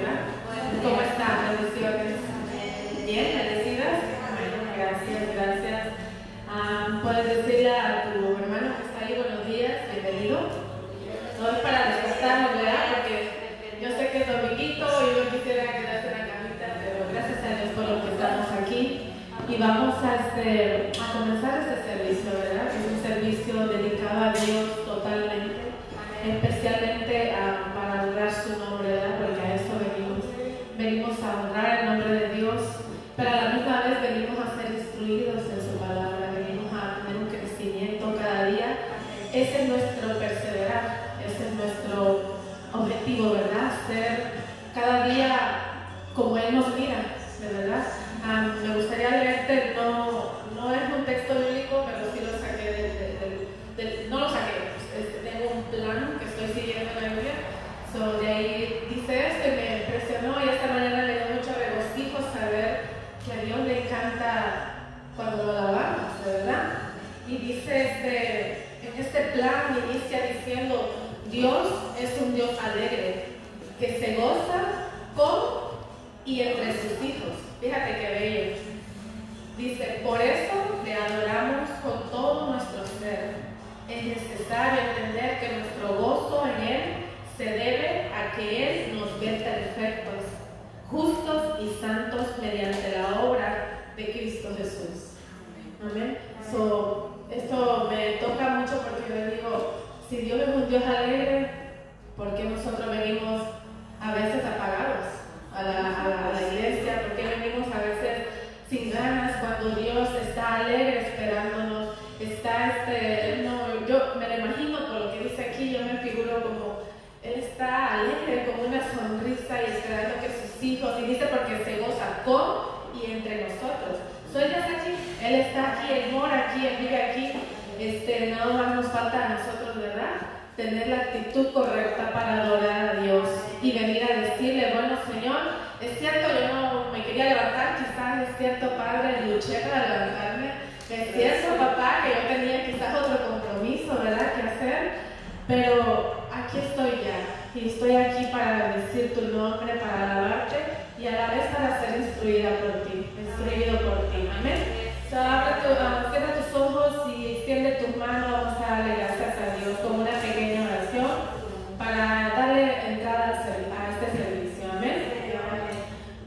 ¿Cómo están? Bendiciones. Bien, bendecidas. Gracias, gracias. Ah, Puedes decirle a tu hermano que está ahí buenos días, bienvenido. No es para despertarnos, ¿verdad? Porque yo sé que es dominguito y yo quisiera quedarse en la camita, pero gracias a Dios por lo que estamos aquí. Y vamos a, este, a comenzar este servicio, ¿verdad? Es un servicio dedicado a Dios totalmente, especialmente a- para honrar su nombre, ¿verdad? Venimos a honrar el nombre de Dios, pero a la misma vez venimos a ser instruidos en su palabra, venimos a tener un crecimiento cada día. Ese es nuestro perseverar, ese es nuestro objetivo, ¿verdad? Ser cada día como Él nos mira, de verdad. Ah, me gustaría leerte, no, no es un texto bíblico, pero sí lo saqué del, no lo saqué, este, tengo un plan que estoy siguiendo en la Biblia. So, de ahí dice esto me impresionó y esta mañana me dio mucho regocijo saber que a Dios le encanta cuando lo alabamos, verdad. Y dice este, en este plan inicia diciendo, Dios es un Dios alegre, que se goza con y entre sus hijos. Fíjate qué bello. Dice, por eso le adoramos con todo nuestro ser. Es necesario entender que nuestro gozo en Él se debe a que Él nos ve perfectos, justos y santos mediante la obra de Cristo Jesús. Amén. Esto me toca mucho porque yo digo, si Dios es un Dios alegre, ¿por qué nosotros venimos a veces apagados a la iglesia? ¿Por qué venimos a veces sin ganas cuando Dios está alegre esperándonos? Está este, no, yo me lo imagino por lo que dice aquí, yo me figuro como él está alegre, con una que sus hijos, y dice porque se goza con y entre nosotros. So, él ya está aquí, Él está aquí, Él mora aquí, Él vive aquí. Este, nada más nos falta a nosotros, ¿verdad? Tener la actitud correcta para adorar a Dios y venir a decirle, bueno Señor, es cierto, yo no me quería levantar, quizás es cierto, Padre, luché para levantarme. Es cierto, papá, que yo tenía quizás otro compromiso, ¿verdad?, que hacer. Pero aquí estoy ya y estoy aquí para decir tu nombre, para alabarte y a la vez para ser instruida por ti, instruido por ti. Amén. So, abre tu, tus ojos y extiende tus manos. Vamos a darle gracias a Dios con una pequeña oración para darle entrada a este servicio. Amén.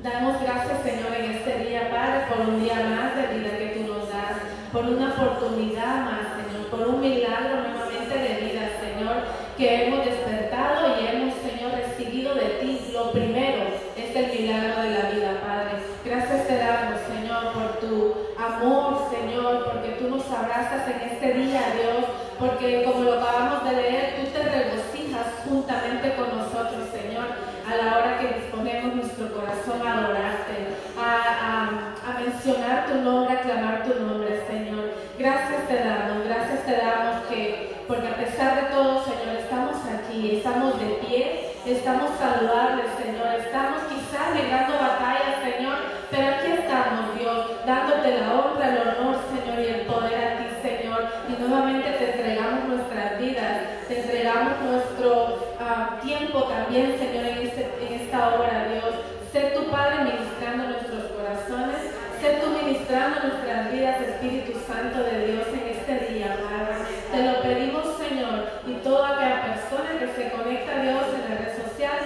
Damos gracias, Señor, en este día, Padre, por un día más de vida que tú nos das, por una oportunidad más, Señor, por un milagro nuevamente de vida, Señor, que hemos despertado y hemos, Señor, recibido de ti. Lo primero es el milagro de la vida, Padre. Gracias te damos, Señor, por tu amor, Señor, porque tú nos abrazas en este día, Dios, porque como lo acabamos de leer, tú te regocijas juntamente con nosotros, Señor, a la hora que disponemos nuestro corazón a adorarte, a, mencionar tu nombre, a clamar tu nombre, Señor. Gracias te damos, gracias te damos que, porque a pesar de todo, Señor, estamos aquí, estamos de pie, estamos saludables, Señor, estamos quizás librando batallas, Señor, pero aquí estamos, Dios, dándote la honra, el honor, Señor, y el poder a ti, Señor, y nuevamente te entregamos nuestras vidas, te entregamos nuestro ah, tiempo también, Señor, en, este- esta hora, Dios. Sé tu Padre ministrando nuestros corazones, sé tú ministrando nuestras vidas, Espíritu Santo de Dios, en este día, Padre. Te lo pedimos, Señor, y toda aquella persona que se conecta a Dios en la red social,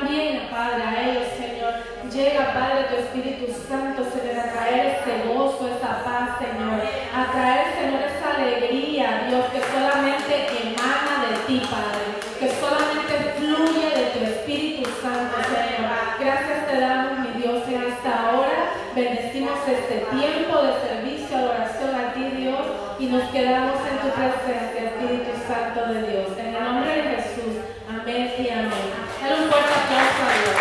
también, Padre, a ellos, Señor. Llega, Padre, tu Espíritu Santo, Señor, a traer ese gozo, esa paz, Señor. A traer, Señor, esa alegría, Dios, que solamente emana de ti, Padre. Que solamente fluye de tu Espíritu Santo, Señor. Gracias te damos, mi Dios, en esta hora. Bendecimos este tiempo de servicio, adoración a ti, Dios. Y nos quedamos en tu presencia, Espíritu Santo de Dios. En el nombre de Jesús. Amén y amén. Dale un fuerte aplauso a Dios.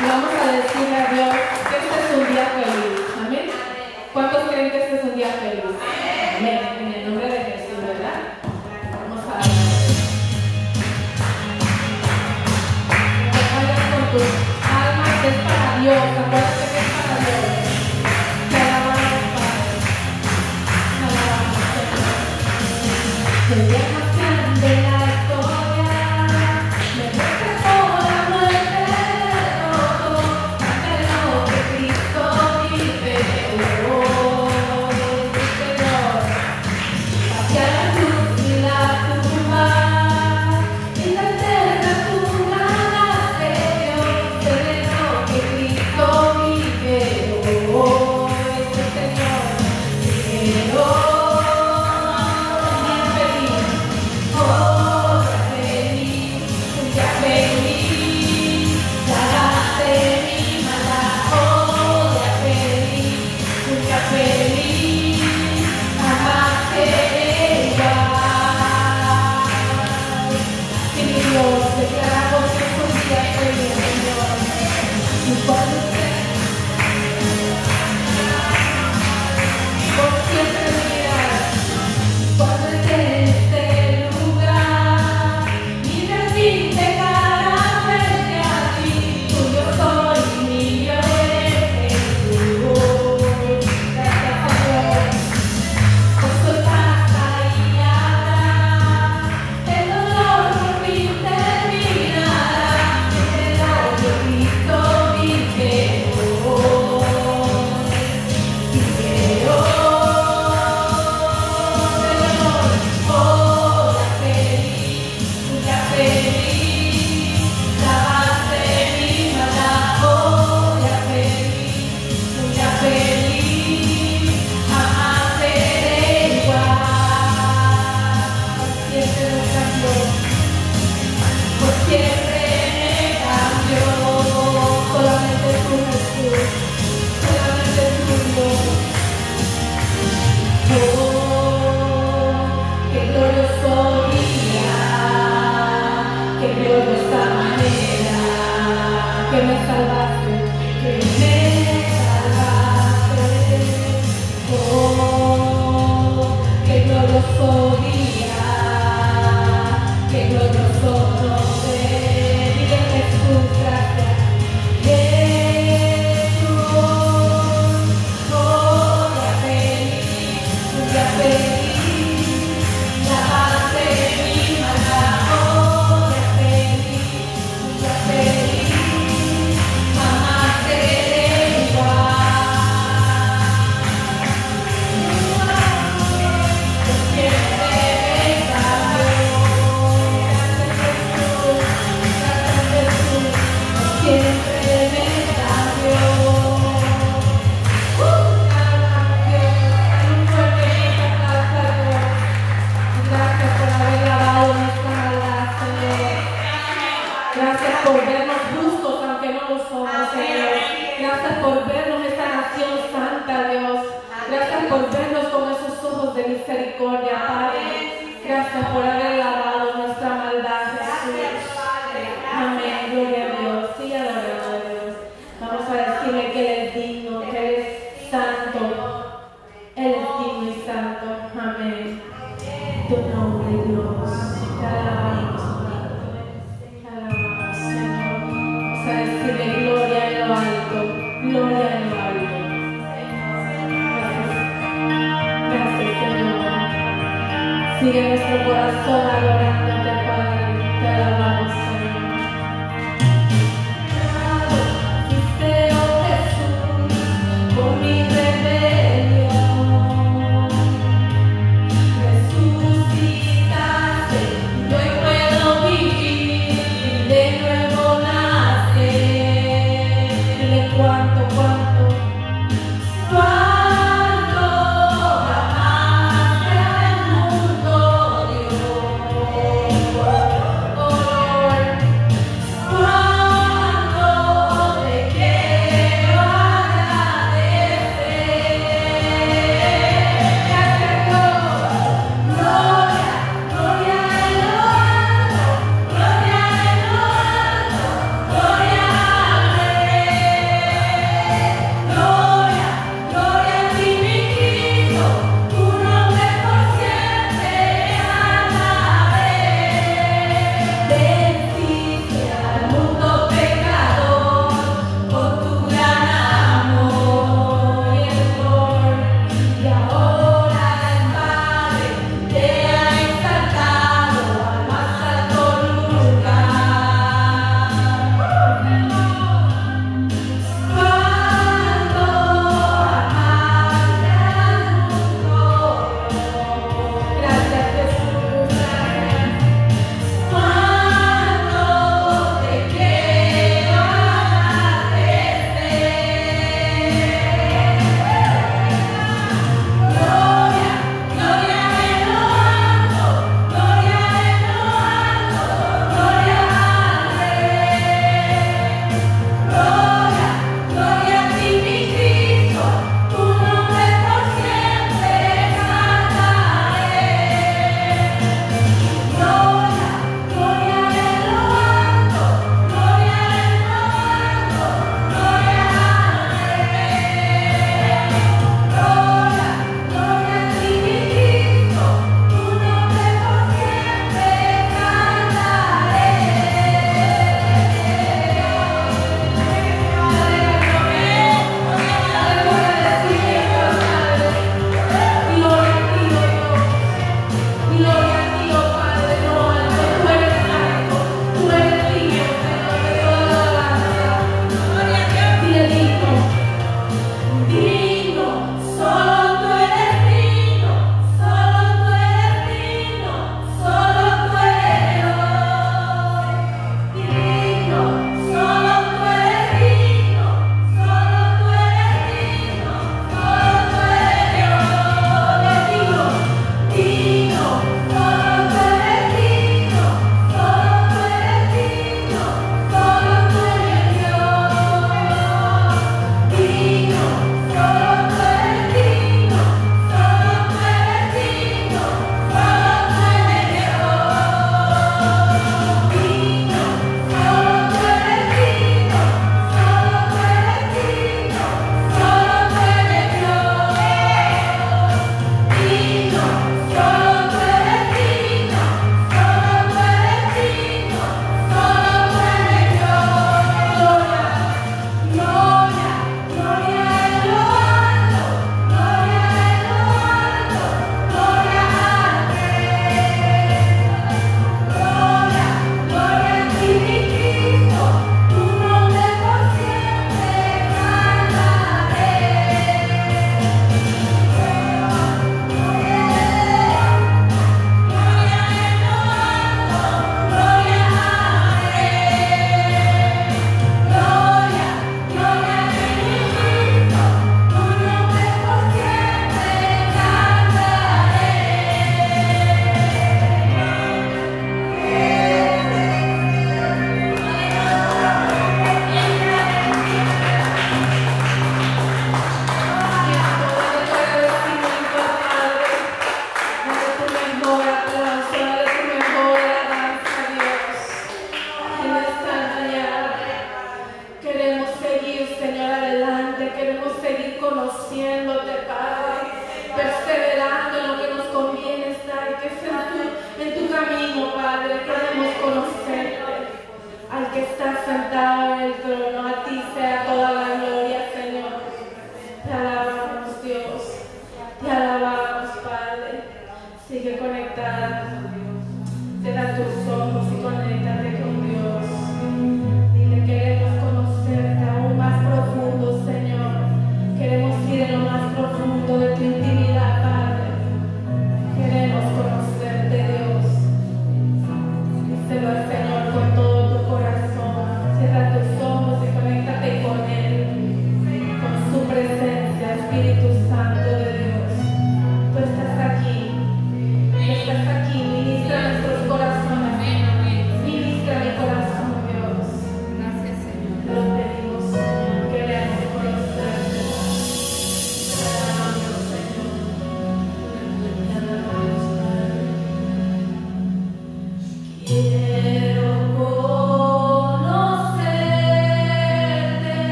Vamos a decirle a Dios 啊 Sigue nuestro corazón adorando.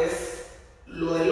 Es lo de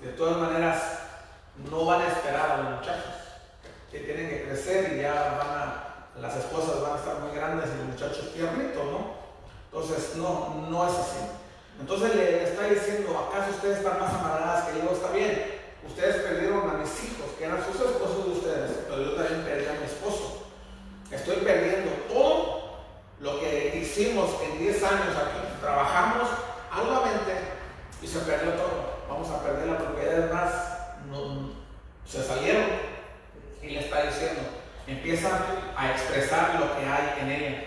de todas maneras, no van a esperar a los muchachos, que tienen que crecer y ya van a, las esposas van a estar muy grandes y los muchachos tiernitos, ¿no? Entonces, no, no es así. Entonces le está diciendo, ¿acaso ustedes están más amargadas que yo? Está bien, ustedes perdieron a mis hijos, que eran sus esposos de ustedes, pero yo también perdí a mi esposo. Estoy perdiendo todo lo que hicimos en 10 años aquí. Trabajamos arduamente y se perdió todo. Vamos a perder la propiedad más. No, se salieron y le está diciendo, empieza a expresar lo que hay en ella.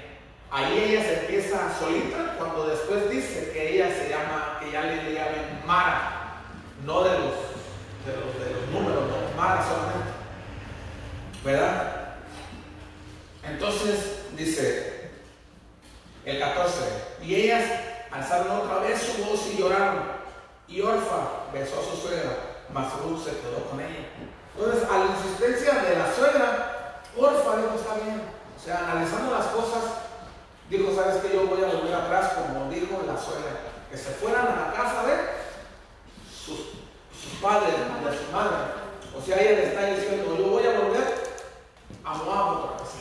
Ahí ella se empieza solita cuando después dice que ella se llama, que ya le, llaman Mara, no de los, de los, de los números, no, Mara solamente. ¿Verdad? Entonces dice el 14, y ellas alzaron otra vez su voz y lloraron, y Orfa besó a su suegra, mas Ruth se quedó con ella. Entonces, a la insistencia de la suegra, Orfa dijo, está bien. O sea, analizando las cosas, dijo, ¿sabes que Yo voy a volver atrás, como dijo la suegra, que se fueran a la casa de sus, sus padres, de su madre. O sea, ella le está diciendo, yo voy a volver a Moab otra vez.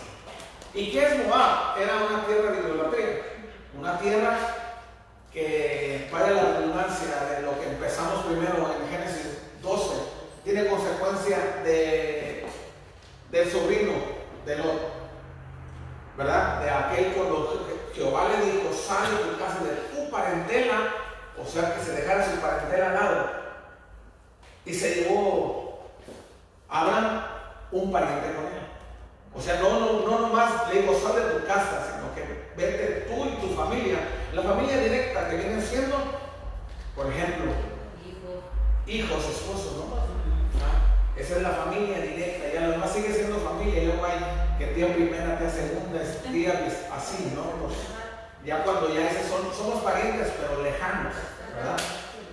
¿Y qué es Moab? Era una tierra de idolatría, una tierra que, para la redundancia de lo que empezamos primero en Génesis 12, tiene consecuencia de, del sobrino de Lot, ¿verdad? De aquel cuando Jehová le dijo, sale tu casa de tu parentela, o sea que se dejara su parentela al lado, y se llevó a Abraham un pariente con él. O sea, no, no, no nomás le digo, sal de tu casa, que vete tú y tu familia. La familia directa que viene siendo, por ejemplo, hijos, esposos, ¿no? Ah, esa es la familia directa, ya lo demás sigue siendo familia, luego hay que tía primera, tía segunda, tía así, ¿no? Pues, ya cuando ya esos son, somos parientes, pero lejanos, ¿verdad?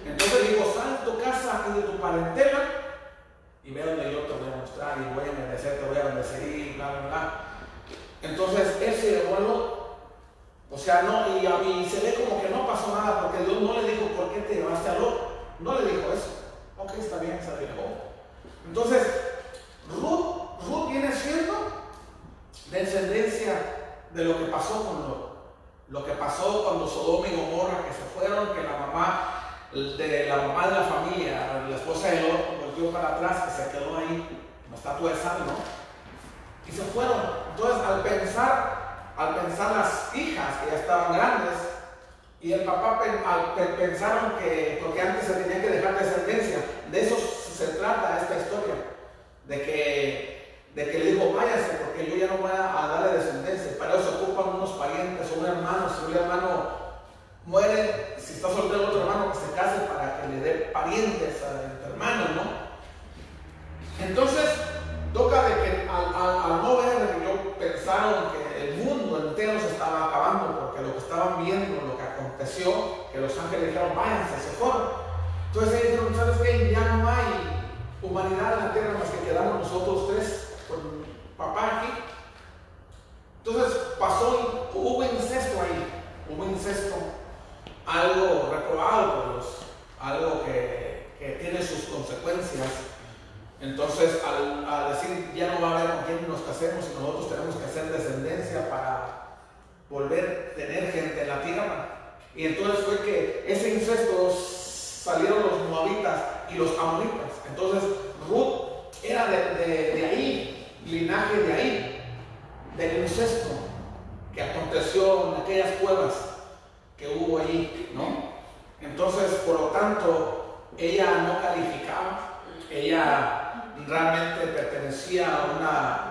Entonces digo, sal tu casa y de tu parentela y ve donde yo te voy a mostrar y voy a bendecir, te voy a bendecir bla, bla, bla. Entonces él se llevó o sea, no, y, a mí se ve como que no pasó nada porque Dios no le dijo por qué te llevaste a Lot. No le dijo eso. Ok, está bien, se dijo. Entonces, Ruth, Ruth viene siendo descendencia de lo que pasó con Lot. Lo que pasó cuando Sodoma y Gomorra que se fueron, que la mamá de la mamá de la familia, la esposa de Lot, volvió para atrás, que se quedó ahí, como estatua de ¿no? Y se fueron. Entonces, al pensar, al pensar las hijas que ya estaban grandes, y el papá pensaron que, porque antes se tenía que dejar descendencia, de eso se trata esta historia, de que, de que le dijo, váyase, porque yo ya no voy a, darle descendencia. Para eso ocupan unos parientes un hermano, si un hermano muere, si está soltero otro hermano, que se case para que le dé parientes a tu hermano, ¿no? Entonces, toca de que al, no ver yo pensaron que entero se estaba acabando, porque lo que estaban viendo, lo que aconteció, que los ángeles dijeron, váyanse, se fueron. Entonces ellos dijeron, ¿sabes qué? Ya no hay humanidad en la tierra más que quedamos nosotros tres con papá aquí. Entonces pasó, hubo incesto ahí, hubo incesto, algo reprobado por Dios, algo que, que tiene sus consecuencias. Entonces, al, decir ya no va a haber con quién nos casemos y nosotros tenemos que hacer descendencia para volver a tener gente en la tierra. Y entonces fue que ese incesto salieron los moabitas y los amonitas. Entonces, Ruth era de, de ahí, linaje de ahí, del incesto que aconteció en aquellas cuevas que hubo ahí, ¿no? Entonces, por lo tanto, ella no calificaba, ella realmente pertenecía a una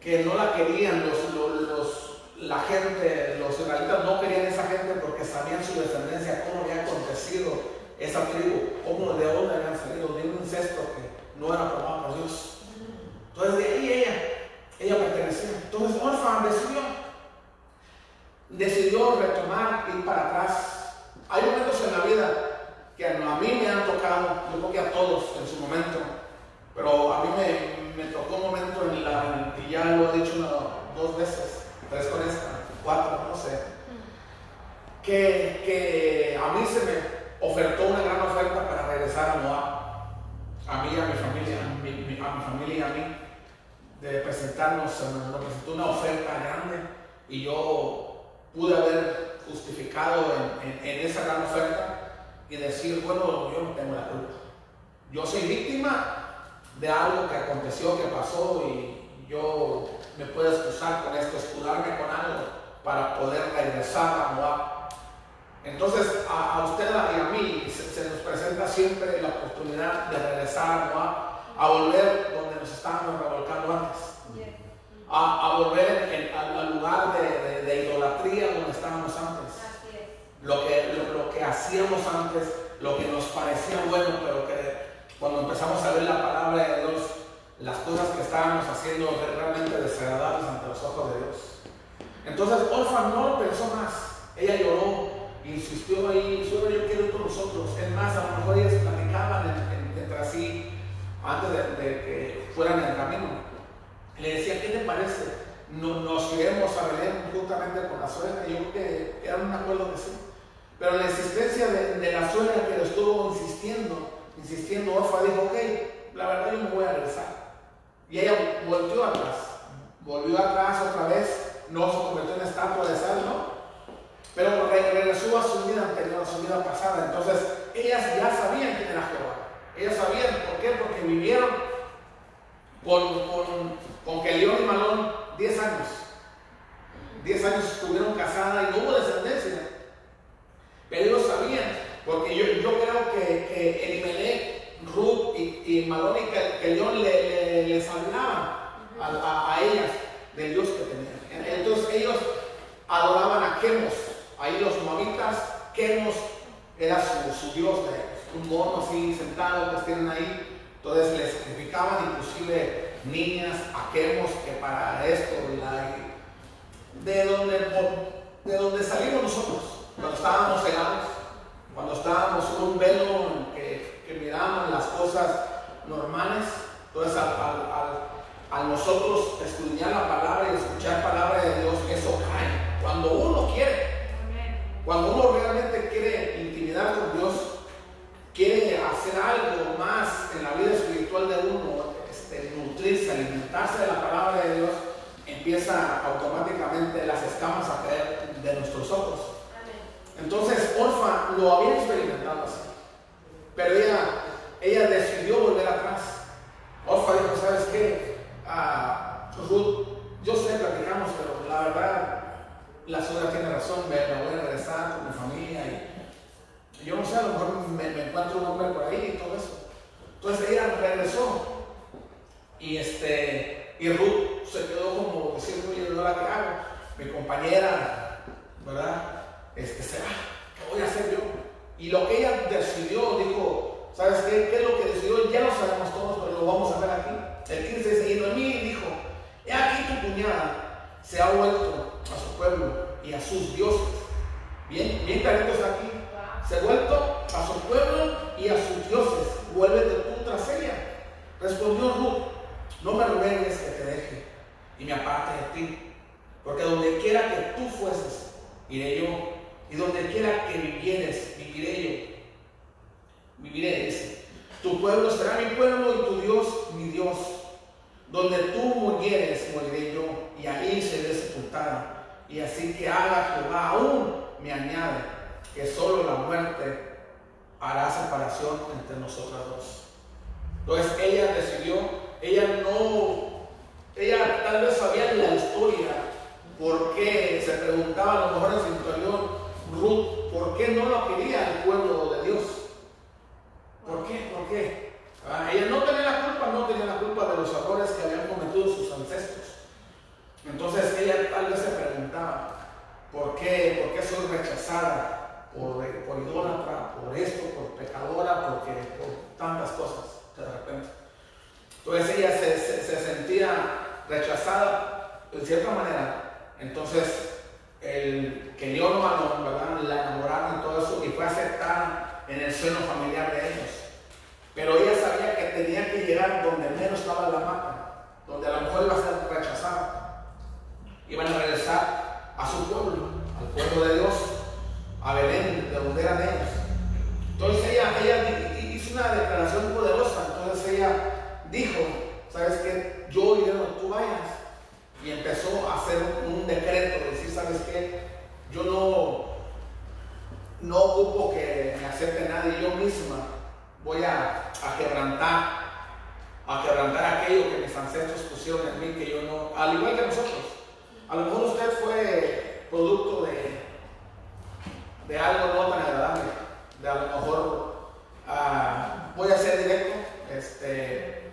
que no la querían los, la gente, los israelitas no querían esa gente porque sabían su descendencia, cómo había acontecido esa tribu, cómo de dónde habían salido, de un incesto que no era aprobado por Dios. Entonces de ahí ella, ella pertenecía. Entonces Orfan decidió, decidió retomar, ir para atrás. Hay momentos en la vida que a mí me han tocado, yo creo que a todos en su momento, pero a mí me, tocó un momento en la, y ya lo he dicho dos veces, tres con esta, cuatro, no sé, que, que a mí se me ofertó una gran oferta para regresar a Moab, a mí a mi familia, a mi, a mi familia y a mí, de presentarnos, nos presentó una oferta grande y yo pude haber justificado en, en, en esa gran oferta y decir, bueno, yo no tengo la culpa. Yo soy víctima de algo que aconteció, que pasó y yo me puedo excusar con esto, escudarme con algo para poder regresar a Moab. Entonces a, usted y a mí se, nos presenta siempre la oportunidad de regresar a Moab, a volver donde nos estábamos revolcando antes. A, volver al lugar de, idolatría donde estábamos antes. Lo que, lo que hacíamos antes, lo que nos parecía bueno, pero que cuando empezamos a ver la palabra de Dios, las cosas que estábamos haciendo realmente desagradables ante los ojos de Dios. Entonces Orfa no lo pensó más. Ella lloró, insistió ahí, solo yo quiero ir con nosotros. Es más, a lo mejor ellas platicaban entre sí antes de, que fueran en el camino. Le decía, ¿qué te parece? nos iremos a Belén juntamente con la suegra. Yo creo que era un acuerdo que sí. Pero la insistencia de, de la suegra que lo estuvo insistiendo, insistiendo, Orfa dijo, ok, la verdad yo me voy a regresar. Y ella volvió atrás, volvió atrás otra vez, no se convirtió en estatua de sal, ¿no? Pero regresó a su vida anterior, a su vida pasada. Entonces, ellas ya sabían quién era Jehová. Ellas sabían, ¿por qué? Porque vivieron con, con, con y Malón 10 años. 10 años estuvieron casadas y no hubo descendencia. Pero ellos sabían porque yo, yo creo que, que Ruth y, y Malón y le, le, hablaban a, ellas del Dios que tenían. Entonces ellos adoraban a Chemos. Ahí los moabitas, Chemos era su, su Dios, un mono así sentado que tienen ahí. Entonces les sacrificaban inclusive niñas a Chemos, que para esto, de donde, de donde salimos nosotros, cuando estábamos cegados cuando estábamos un velo mirábamos las cosas normales, entonces al, nosotros estudiar la palabra y escuchar palabra de Dios, eso cae. Cuando uno quiere, cuando uno realmente quiere intimidar con Dios, quiere hacer algo más en la vida espiritual de uno, este, nutrirse, alimentarse de la palabra de Dios, empieza automáticamente las escamas a caer de nuestros ojos. Entonces Orfa lo había experimentado así. Pero ella, ella decidió volver atrás. Orfa dijo, ¿sabes qué? Ah, Ruth, yo sé, platicamos, pero la verdad, la suegra tiene razón, me, voy a regresar con mi familia y yo no sé, a lo mejor me, encuentro un hombre por ahí y todo eso. Entonces ella regresó y este y Ruth se quedó como diciendo, oye, ¿no la que hago? Mi compañera, ¿verdad? este, será, ¿qué voy a hacer yo? Y lo que ella decidió, dijo, ¿sabes qué? ¿Qué es lo que decidió? Ya lo sabemos todos, pero lo vamos a ver aquí. El 15 dice, y Noemí dijo, he aquí tu cuñada se ha vuelto a su pueblo y a sus dioses. Bien, bien clarito está aquí. Se ha vuelto a su pueblo y a sus dioses. Vuélvete tú tras ella. Respondió Ruth, no me ruegues que te deje y me aparte de ti. Porque donde quiera que tú fueses, iré yo. Y donde quiera que vivieres, viviré yo. Viviré, dice. Tu pueblo será mi pueblo y tu Dios mi Dios. Donde tú murieres, moriré yo. Y ahí seré sepultada. Y así que haga Jehová aún me añade que solo la muerte hará separación entre nosotros dos. Entonces ella decidió, ella no, ella tal vez sabía la historia, por qué se preguntaba a lo mejor en su interior, Ruth, ¿por qué no lo quería el pueblo de Dios? ¿Por qué? ¿Por qué? Ah, ella no tenía la culpa, no tenía la culpa de los errores que habían cometido sus ancestros. Entonces ella tal vez se preguntaba, ¿por qué, ¿por qué soy rechazada? Por, por idólatra, por esto, por pecadora, porque, por tantas cosas de repente. Entonces ella se, sentía rechazada de cierta manera. Entonces el que Dios ¿verdad? La enamoraron y todo eso y fue aceptada en el seno familiar de ellos. Pero ella sabía que tenía que llegar donde menos estaba la mata, donde a lo mejor iba a ser rechazada. Iban a regresar a su pueblo, al pueblo de Dios, a Belén, de donde eran ellos. Entonces ella, ella una declaración poderosa. Entonces ella dijo, ¿sabes qué? Yo iré donde tú vayas. Y empezó a hacer un decreto, decir, ¿sabes qué? Yo no, no ocupo que me acepte nadie, yo misma voy a, a quebrantar, a quebrantar aquello que mis ancestros pusieron en mí, que yo no, al igual que nosotros. A lo mejor usted fue producto de, de algo no tan agradable, de a lo mejor Ah, voy a ser directo. Este,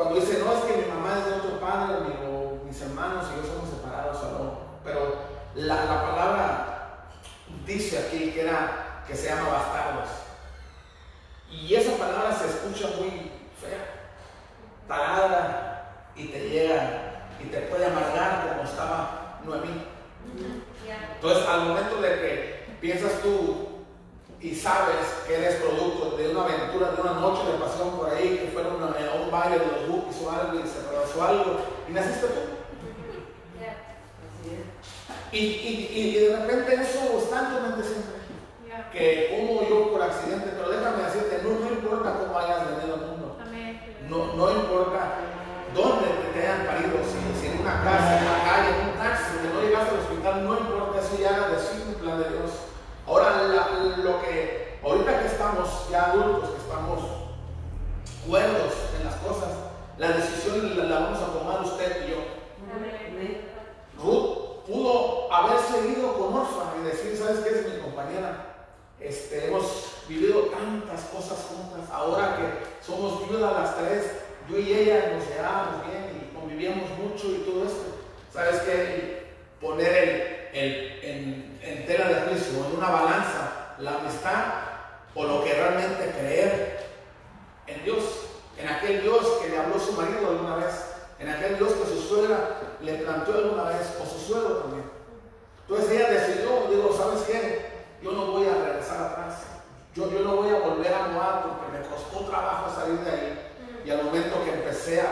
cuando dice, no, es que mi mamá es de otro padre, o mis hermanos y yo somos separados, pero la, la, palabra dice aquí que, era, que se llama bastardos. Y esa palabra se escucha muy fea, talada, y te llega y te puede amargar como estaba Noemí. Entonces, al momento de que piensas tú, y sabes que eres producto de una aventura, de una noche de pasión por ahí, que fueron a un baile de los bookies o algo y se pasó algo, y naciste tú. Y, y, y, de repente eso está en tu mente siempre. Que como yo por accidente, pero déjame decirte, no, no importa cómo hayas venido al mundo. No, no importa dónde te hayan parido, si, en una casa, en una calle, en un taxi, que no llegaste al hospital, no importa, eso ya decir un plan de Dios. Lo que, ahorita que estamos ya adultos, que estamos cuerdos en las cosas, la decisión la, vamos a tomar usted y yo. Ruth pudo haber seguido con Orfa y decir, ¿sabes qué es mi compañera? Este, hemos vivido tantas cosas juntas, ahora que somos viudas las tres, yo y ella nos llevábamos bien y convivíamos mucho y todo esto. ¿Sabes qué? Poner el, en, en tela de juicio, en una balanza, la amistad o lo que realmente creer en Dios, en aquel Dios que le habló su marido alguna vez, en aquel Dios que su suegra le planteó alguna vez, o su suegro también. Entonces ella decidió, digo, ¿sabes qué? Yo no voy a regresar atrás. Yo, yo no voy a volver a Moab porque me costó trabajo salir de ahí. Y al momento que empecé a,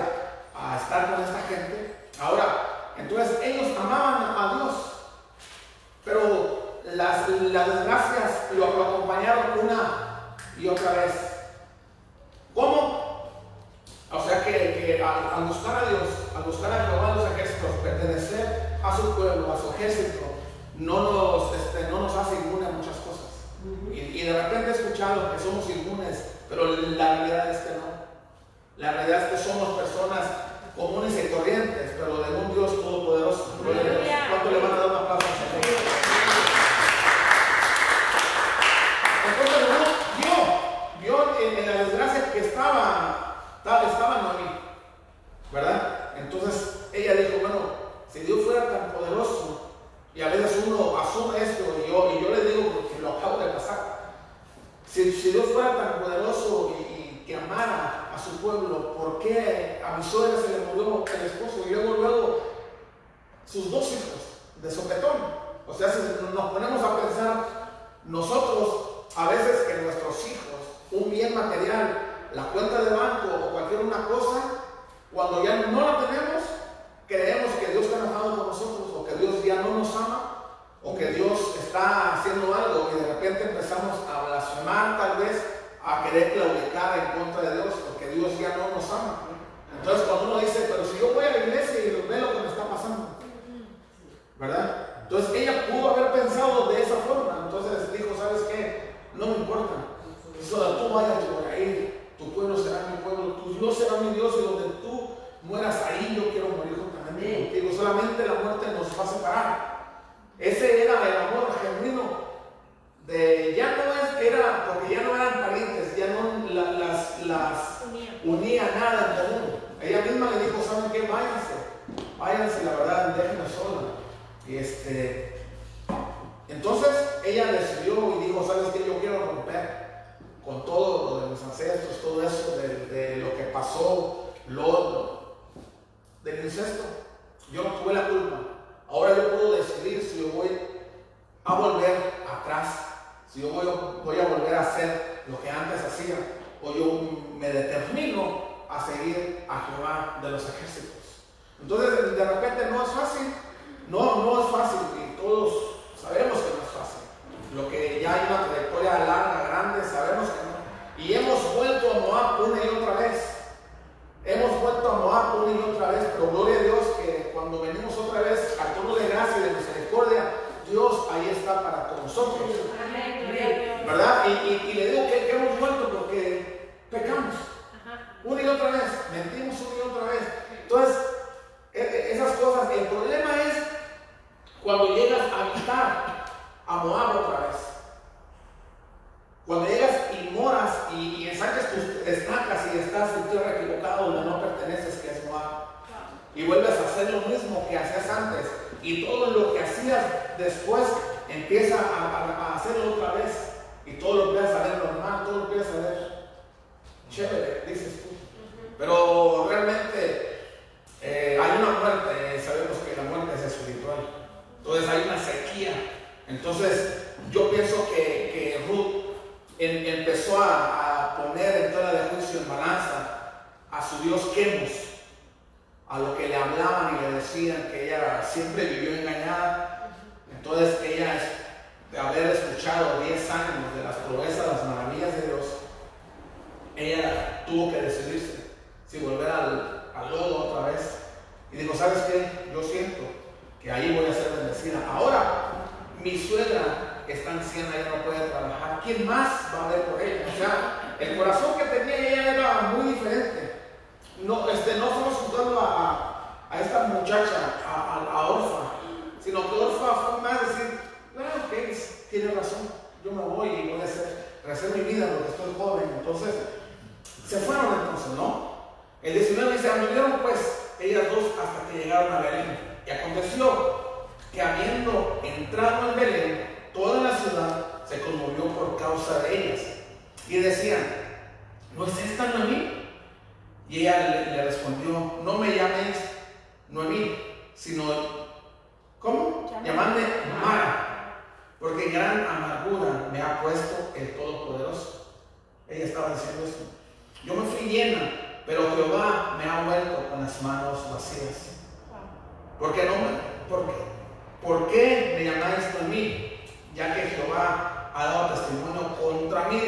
a estar con esta gente, ahora, entonces ellos amaban a Dios, pero las, las desgracias lo, acompañaron una y otra vez. ¿Cómo? O sea que, al, buscar a Dios, al buscar a Jehová los ejércitos, pertenecer a su pueblo, a su ejército, no nos, este, no nos hace inmune a muchas cosas. y, y, de repente he escuchado que somos inmunes, pero la realidad es que no. La realidad es que somos personas comunes y corrientes, pero de un Dios todopoderoso. ¿Cuánto le van a dar un aplauso a Señor? Entonces en, la desgracia que estaba, estaba Noemí, ¿verdad? Entonces ella dijo, bueno, si Dios fuera tan poderoso, y a veces uno asume esto, y yo, y yo le digo porque lo acabo de pasar, si, si Dios fuera tan poderoso y, que amara a su pueblo, ¿por qué a mi suegra se le murió el esposo y luego, luego sus dos hijos de sopetón? O sea, si nos ponemos a pensar, nosotros a veces que nuestros hijos, un bien material, la cuenta de banco o cualquier una cosa, cuando ya no la tenemos, creemos que Dios está enojado con nosotros o que Dios está haciendo algo y de repente empezamos a blasfemar tal vez, a querer claudicar en contra de Dios, porque Dios ya no nos ama. Entonces cuando uno dice, pero si yo voy a la iglesia y ve lo que me está pasando, ¿verdad? Entonces ella pudo haber pensado de esa forma. Entonces dijo, ¿sabes qué? No me importa. Tú vayas por ahí, tu pueblo será mi pueblo, tu Dios será mi Dios y donde tú mueras ahí yo quiero morir juntamente contigo. Solamente la muerte nos va a separar. Ese era el amor genuino. De, ya no es, era, porque ya no eran parientes, ya no las, las unía nada en común. Ella misma le dijo, ¿saben qué? Váyanse, váyanse, la verdad, déjenme sola. Y este, entonces ella decidió y dijo, ¿sabes qué? Con todo lo de mis ancestros, todo eso de, lo que pasó, lo del incesto. Yo no tuve la culpa. Ahora yo puedo decidir si yo voy a volver atrás, si yo voy, a volver a hacer lo que antes hacía, o yo me determino a seguir a Jehová de los ejércitos. Entonces, de repente no es fácil, no, no es fácil y todos sabemos que no es. Lo que ya hay una trayectoria larga, grande, sabemos que no. Y hemos vuelto a Moab una y otra vez. Hemos vuelto a Moab una y otra vez, pero gloria a Dios que cuando venimos otra vez al trono de gracia y de misericordia, Dios ahí está para con nosotros. ¿Verdad? Y, le digo que, hemos vuelto porque pecamos. Una y otra vez, mentimos una y otra vez. Entonces, e, e, esas cosas, el problema es cuando llegas a habitar a Moab otra vez. Cuando llegas y moras y, y tus estacas y estás en tierra equivocada donde no perteneces, que es Moab. Y vuelves a hacer lo mismo que hacías antes. Y todo lo que hacías después empieza a, hacerlo otra vez. Y todo lo empieza a ver normal, todo lo empieza a ver chévere, dices tú. Pero realmente eh, hay una muerte, sabemos que la muerte es espiritual. Entonces hay una sequía. Entonces yo pienso que, Ruth empezó a, poner en toda de juicio en balanza a su Dios Quemos, a lo que le hablaban y le decían que ella siempre vivió engañada. Entonces ella, de haber escuchado 10 años de las proezas, las maravillas de Dios, ella tuvo que decidirse si volver al, al lodo otra vez. Y dijo, ¿sabes qué? Yo siento que ahí voy a ser bendecida. Ahora, mi suegra está anciana, ella no puede trabajar. ¿Quién más va a ver por ella? O sea, el corazón que tenía ella era muy diferente. No, este, no estamos jugando a, a, esta muchacha, a, Orfa, sino que Orfa fue más decir, ah, ok, tiene razón, yo me voy y voy a hacer, hacer mi vida porque estoy joven. Entonces, se fueron entonces, ¿no? El 19 dice, anduvieron pues ellas dos hasta que llegaron a Belén. Y aconteció que habiendo entrado en Belén, toda la ciudad se conmovió por causa de ellas. Y decían, ¿no es esta Noemí? Y ella le, respondió, no me llaméis Noemí, sino, ¿cómo? Llamadme Mara, porque gran amargura me ha puesto el Todopoderoso. Ella estaba diciendo eso. Yo me fui llena, pero Jehová me ha vuelto con las manos vacías. ¿Por qué no? ¿Por qué? ¿Por qué me llamáis a mí? Ya que Jehová ha dado testimonio contra mí,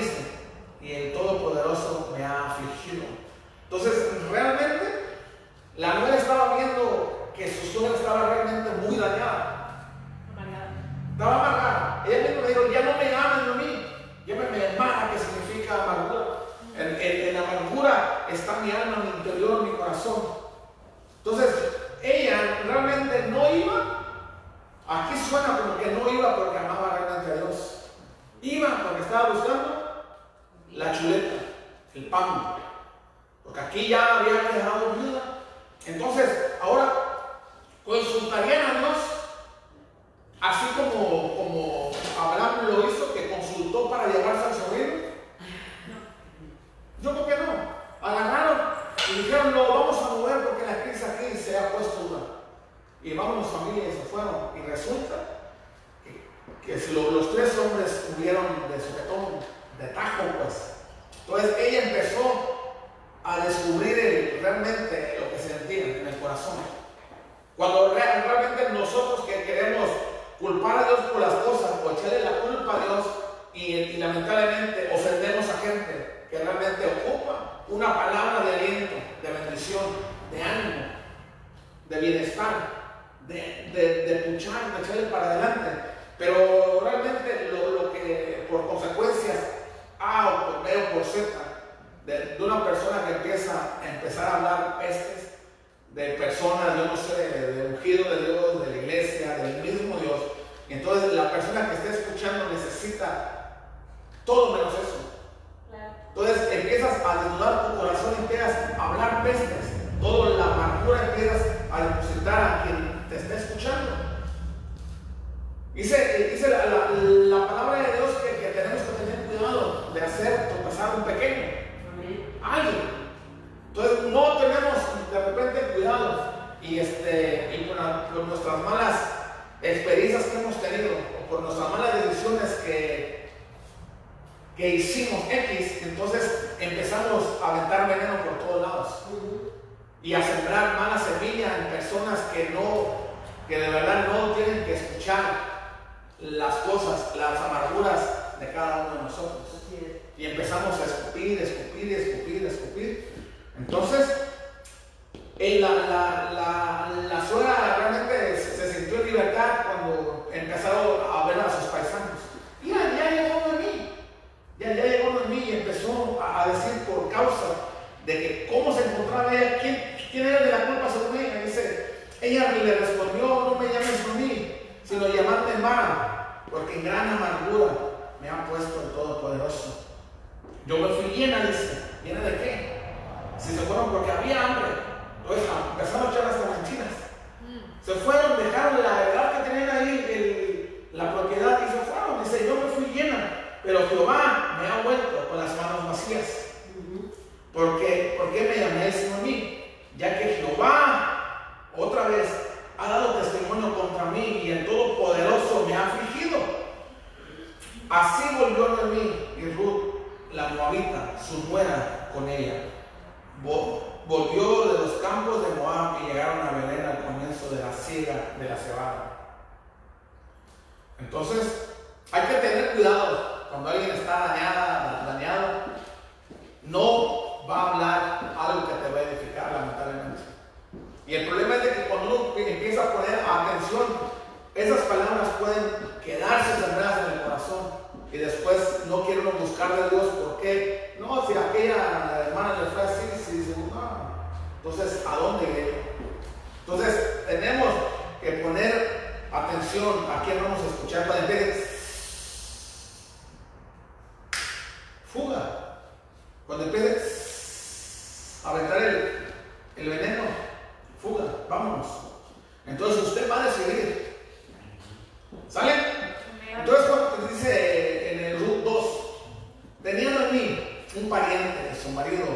y el Todopoderoso me ha afligido. Entonces, realmente, la nueva estaba viendo que su suegra estaba realmente muy dañada. Estaba amargada. Ella misma me dijo, ya no me llamen a mí, llámeme hermana, que significa amargura. En, en, la amargura está mi alma, mi interior, mi corazón. Entonces, ella realmente no iba, aquí suena como que no iba porque amaba realmente a Dios. Iba porque estaba buscando la chuleta, el pan. Porque aquí ya había dejado viuda. Entonces, ahora consultarían a Dios, así como, como Abraham lo hizo, que consultó para llevarse al sobrino. Yo creo que no. Agarraron y dijeron, no, vamos a mover porque la crisis aquí se ha puesto dura. Y vámonos familia y se fueron. Y resulta que, que los tres hombres tuvieron de sujetón, de tajo pues. Entonces ella empezó a descubrir realmente lo que sentía en el corazón. Cuando realmente nosotros que queremos culpar a Dios por las cosas o echarle la culpa a Dios y, lamentablemente ofendemos a gente que realmente ocupa una palabra de aliento, de bendición, de ánimo, de bienestar, de, de, de puchar, de echarle para adelante. Pero realmente lo, que por consecuencias A o por B o por Z de, de, una persona que empieza a empezar a hablar pestes de personas, yo no sé, de ungido de Dios, de la iglesia, del mismo Dios. Entonces la persona que esté escuchando necesita todo menos eso. Entonces empiezas a desnudar tu corazón y empiezas a hablar pestes. Toda la amargura empiezas a depositar a quien está escuchando. Dice, dice la, la, palabra de Dios que, que, tenemos que tener cuidado de hacer tropezar un pequeño. Alguien. Entonces no tenemos de repente cuidado y, este, y por, nuestras malas experiencias que hemos tenido o por nuestras malas decisiones que, que hicimos X, entonces empezamos a aventar veneno por todos lados y a sembrar mala semilla en personas que no, que de verdad no tienen que escuchar las cosas, las amarguras de cada uno de nosotros. Y empezamos a escupir, escupir, escupir, escupir. Entonces, la, la, la, suegra realmente se, sintió en libertad cuando empezaron a ver a sus paisanos. Mira, ya llegó uno mí, ya, ya llegó uno mí y empezó a, decir por causa de que cómo se encontraba ella, quién, quién era de la culpa sobre ella. Dice, ella le respondió, no me llames a mí, sino llamarme mal, porque en gran amargura me han puesto el Todopoderoso. Yo me fui llena, dice, ¿llena de qué? Si se fueron porque había hambre, entonces empezaron a echar las manchinas. Mm. Se fueron, dejaron la edad que tenían ahí, la propiedad y se fueron. Dice, yo me fui llena, pero Jehová me ha vuelto con las manos vacías. Porque, ¿Por qué me llamé a mí? Ya que Jehová otra vez ha dado testimonio contra mí y el Todopoderoso me ha afligido. Así volvió mí y Ruth, la moabita, su nuera, con ella volvió de los campos de Moab y llegaron a Belén al comienzo de la siega de la cebada. Entonces, hay que tener cuidado cuando alguien está dañada, dañado, no va a hablar algo que te va a edificar, lamentablemente. Y el problema es de que cuando uno empieza a poner atención, esas palabras pueden quedarse sembradas en el corazón y después no quiere uno buscar de Dios, ¿por qué? No, si aquella hermana le fue así, si dice, no. Entonces, ¿a dónde Entonces, tenemos que poner atención a quién vamos a escuchar para empiece fuga. Cuando empiece a aventar el, el veneno, fuga, vámonos. Entonces usted va a decidir. ¿Sale? Entonces dice en el Ruth 2, tenían a mí un pariente de su marido,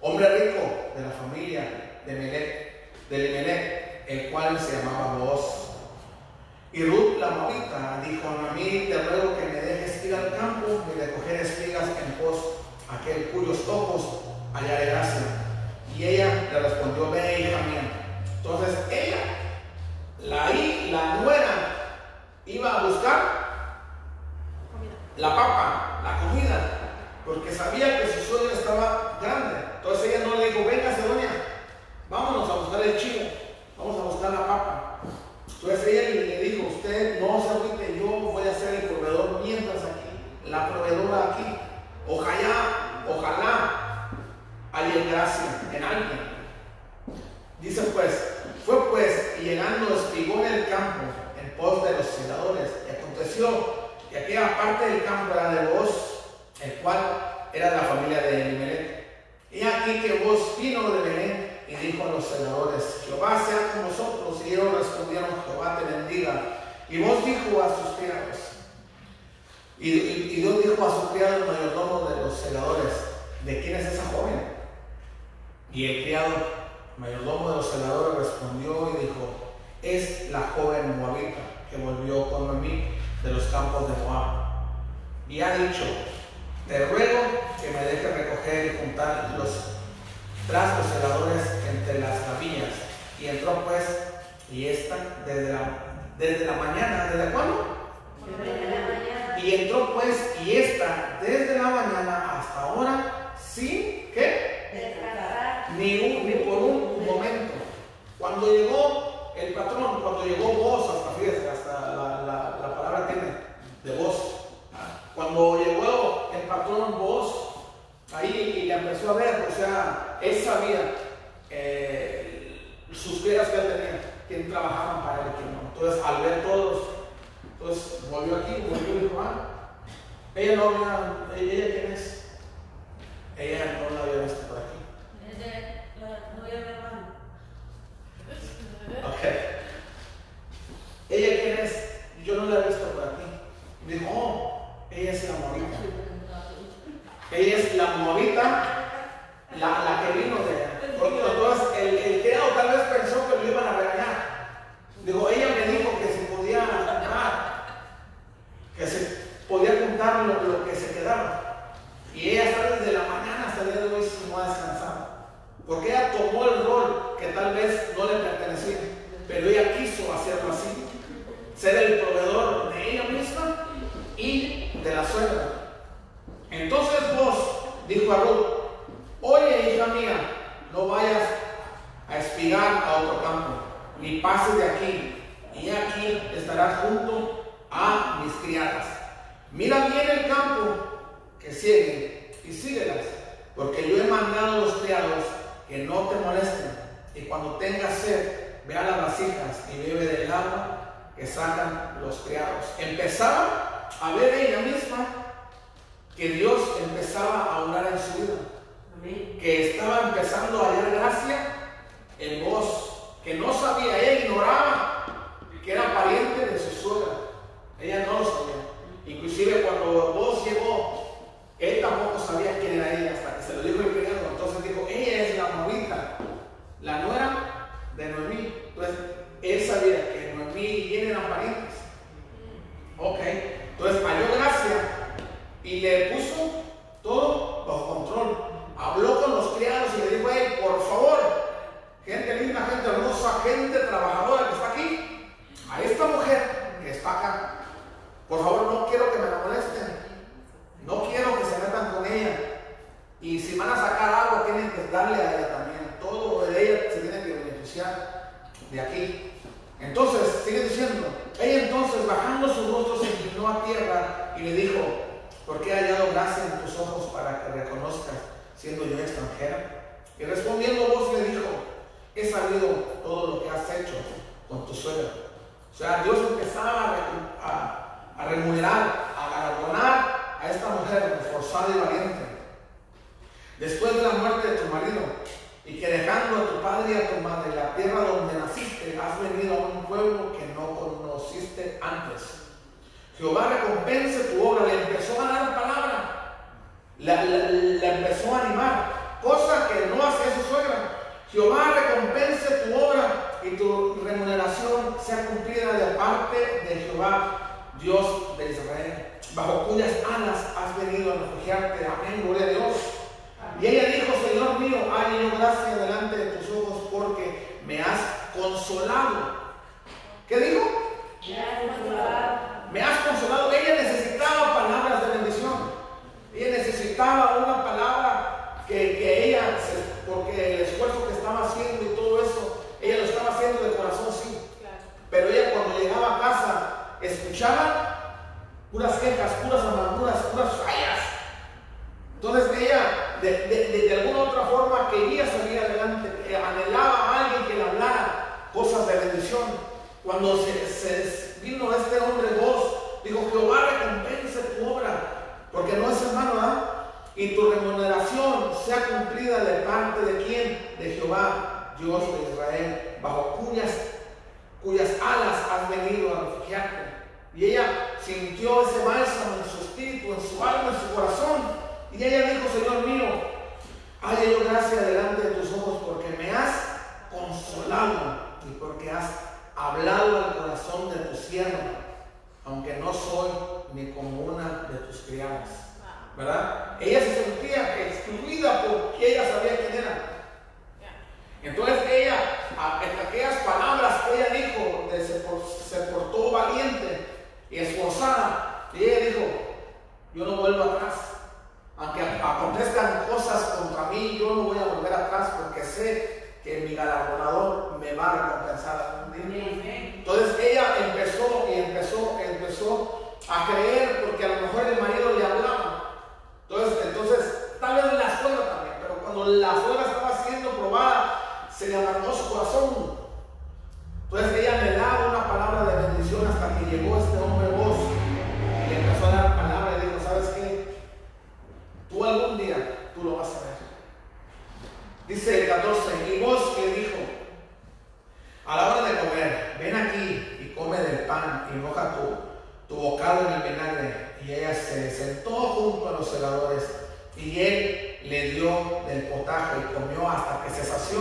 hombre rico de la familia de Melech, de Limelech, el cual se llamaba Boaz. Y Ruth la moabita dijo a mí, te ruego que me dejes ir al campo y recoger espigas en pos aquel cuyos ojos hallaré gracia. Y ella le respondió, ve hija mía. Entonces ella, la, la nuera, iba a buscar la papa, la comida, porque sabía que su suegra estaba grande. Entonces ella no le dijo, venga, doña, vámonos a buscar el chivo, vamos a buscar la papa. Entonces ella le dijo, usted no se agüite, yo voy a ser el proveedor mientras aquí, la proveedora aquí. Ojalá, ojalá haya gracia en alguien. Dice pues, fue pues, y llegando espigó en el campo, en pos de los celadores, y aconteció y aquella parte del campo era de vos, el cual era la familia de Elimelech. Y aquí que vos vino de Belén y dijo a los senadores, Jehová sea con vosotros. Y ellos respondieron, Jehová te bendiga. Y vos dijo a sus criados, y, Dios dijo a sus criados mayordomo de los senadores, ¿de quién es esa joven? Y el criado mayordomo de los senadores respondió y dijo, es la joven moabita que volvió con mí de los campos de Moab. Y ha dicho, te ruego que me dejes recoger y juntar los trastos heladores entre las camillas. Y entró pues, y esta desde la, desde la mañana, ¿desde cuándo? La mañana. Y entró pues y está desde la mañana hasta ahora sin ¿qué? Ni, un- ni por un momento. Cuando llegó el patrón, cuando llegó vos, hasta fíjese, hasta la, la- la palabra tiene de vos. Cuando llegó el patrón vos, ahí y la empezó a ver, o sea, él sabía eh, sus vidas que él tenía, quién trabajaban para él quién no. Entonces, al ver todos, entonces volvió aquí, volvió y dijo, ella no había, ella quién es, ella no la había visto por aquí. Mi hermano. Ok. ¿Ella quién es? Yo no la he visto por aquí. Me dijo, oh, ella es la morita. Ella es la morita, la, la que vino de Porque entonces el, el criado tal vez pensó que lo iban a regañar. Digo, ella me dijo que se podía juntar, que se podía juntar lo, que se quedaba. Y ella está desde la mañana hasta el día de hoy no ha descansado. Porque ella tomó el rol que tal vez no le pertenecía, pero ella quiso hacerlo así. Ser el proveedor de ella misma y de la suegra. Entonces vos, dijo a Ruth, oye hija mía, no vayas a espigar a otro campo, ni pases de aquí, y aquí estarás junto a mis criadas. Mira bien el campo que siguen y síguelas, porque yo he mandado a los criados que no te molesten, y cuando tengas sed, ve a las vasijas y bebe del agua que sacan los criados. Empezaba a ver ella misma que Dios empezaba a hablar en su vida, Amén. que estaba empezando a hallar gracia en vos, que no sabía, ella ignoraba que era pariente de su suegra, ella no lo sabía. Inclusive cuando vos llegó, él tampoco sabía quién era ella hasta que se lo dijo el criado. Entonces dijo, ella es la morita, la nuera de Noemí. Entonces él sabía que Noemí y él eran parientes. Yo no vuelvo atrás. Aunque acontezcan cosas contra mí, yo no voy a volver atrás porque sé que mi galardonador me va a recompensar algún día. Entonces ella empezó y empezó, empezó a creer porque a lo mejor el marido le hablaba. Entonces, entonces tal vez la suegra también, pero cuando la suegra estaba siendo probada, se le amargó su corazón. Entonces ella le daba una palabra de bendición hasta que llegó este hombre vos y le empezó a dar palabra y dijo, ¿sabes qué? Tú algún día, tú lo vas a ver. Dice el 14, y vos le dijo, a la hora de comer, ven aquí y come del pan y moja tu, tu bocado en el vinagre. Y ella se sentó junto a los segadores y él le dio del potaje y comió hasta que se sació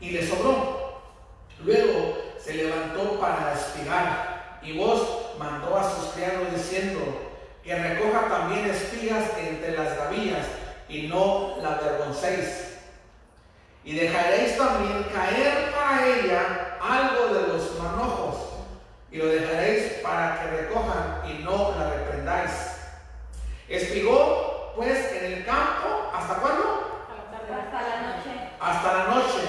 y le sobró. Luego se levantó para espigar y vos mandó a sus criados diciendo que recoja también espigas entre las gavillas y no la avergoncéis. Y dejaréis también caer para ella algo de los manojos y lo dejaréis para que recojan y no la reprendáis. Espigó pues en el campo, ¿hasta cuándo? Hasta la noche. Hasta la noche.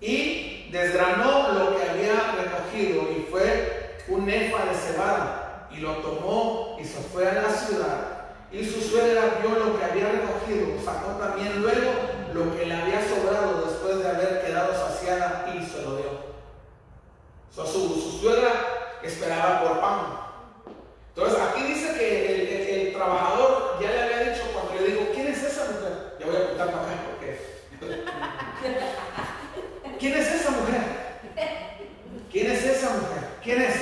Y desgranó lo que había recogido y fue un nefa de cebada y lo tomó y se fue a la ciudad. Y su suegra vio lo que había recogido, sacó también luego lo que le había sobrado después de haber quedado saciada y se lo dio. Su, su suegra esperaba por pan. Entonces aquí dice que el, trabajador ya le había dicho cuando le dijo, ¿quién es esa mujer? Ya voy a apuntar para acá porque... ¿Quién es esa mujer? ¿Quién es esa mujer? ¿Quién es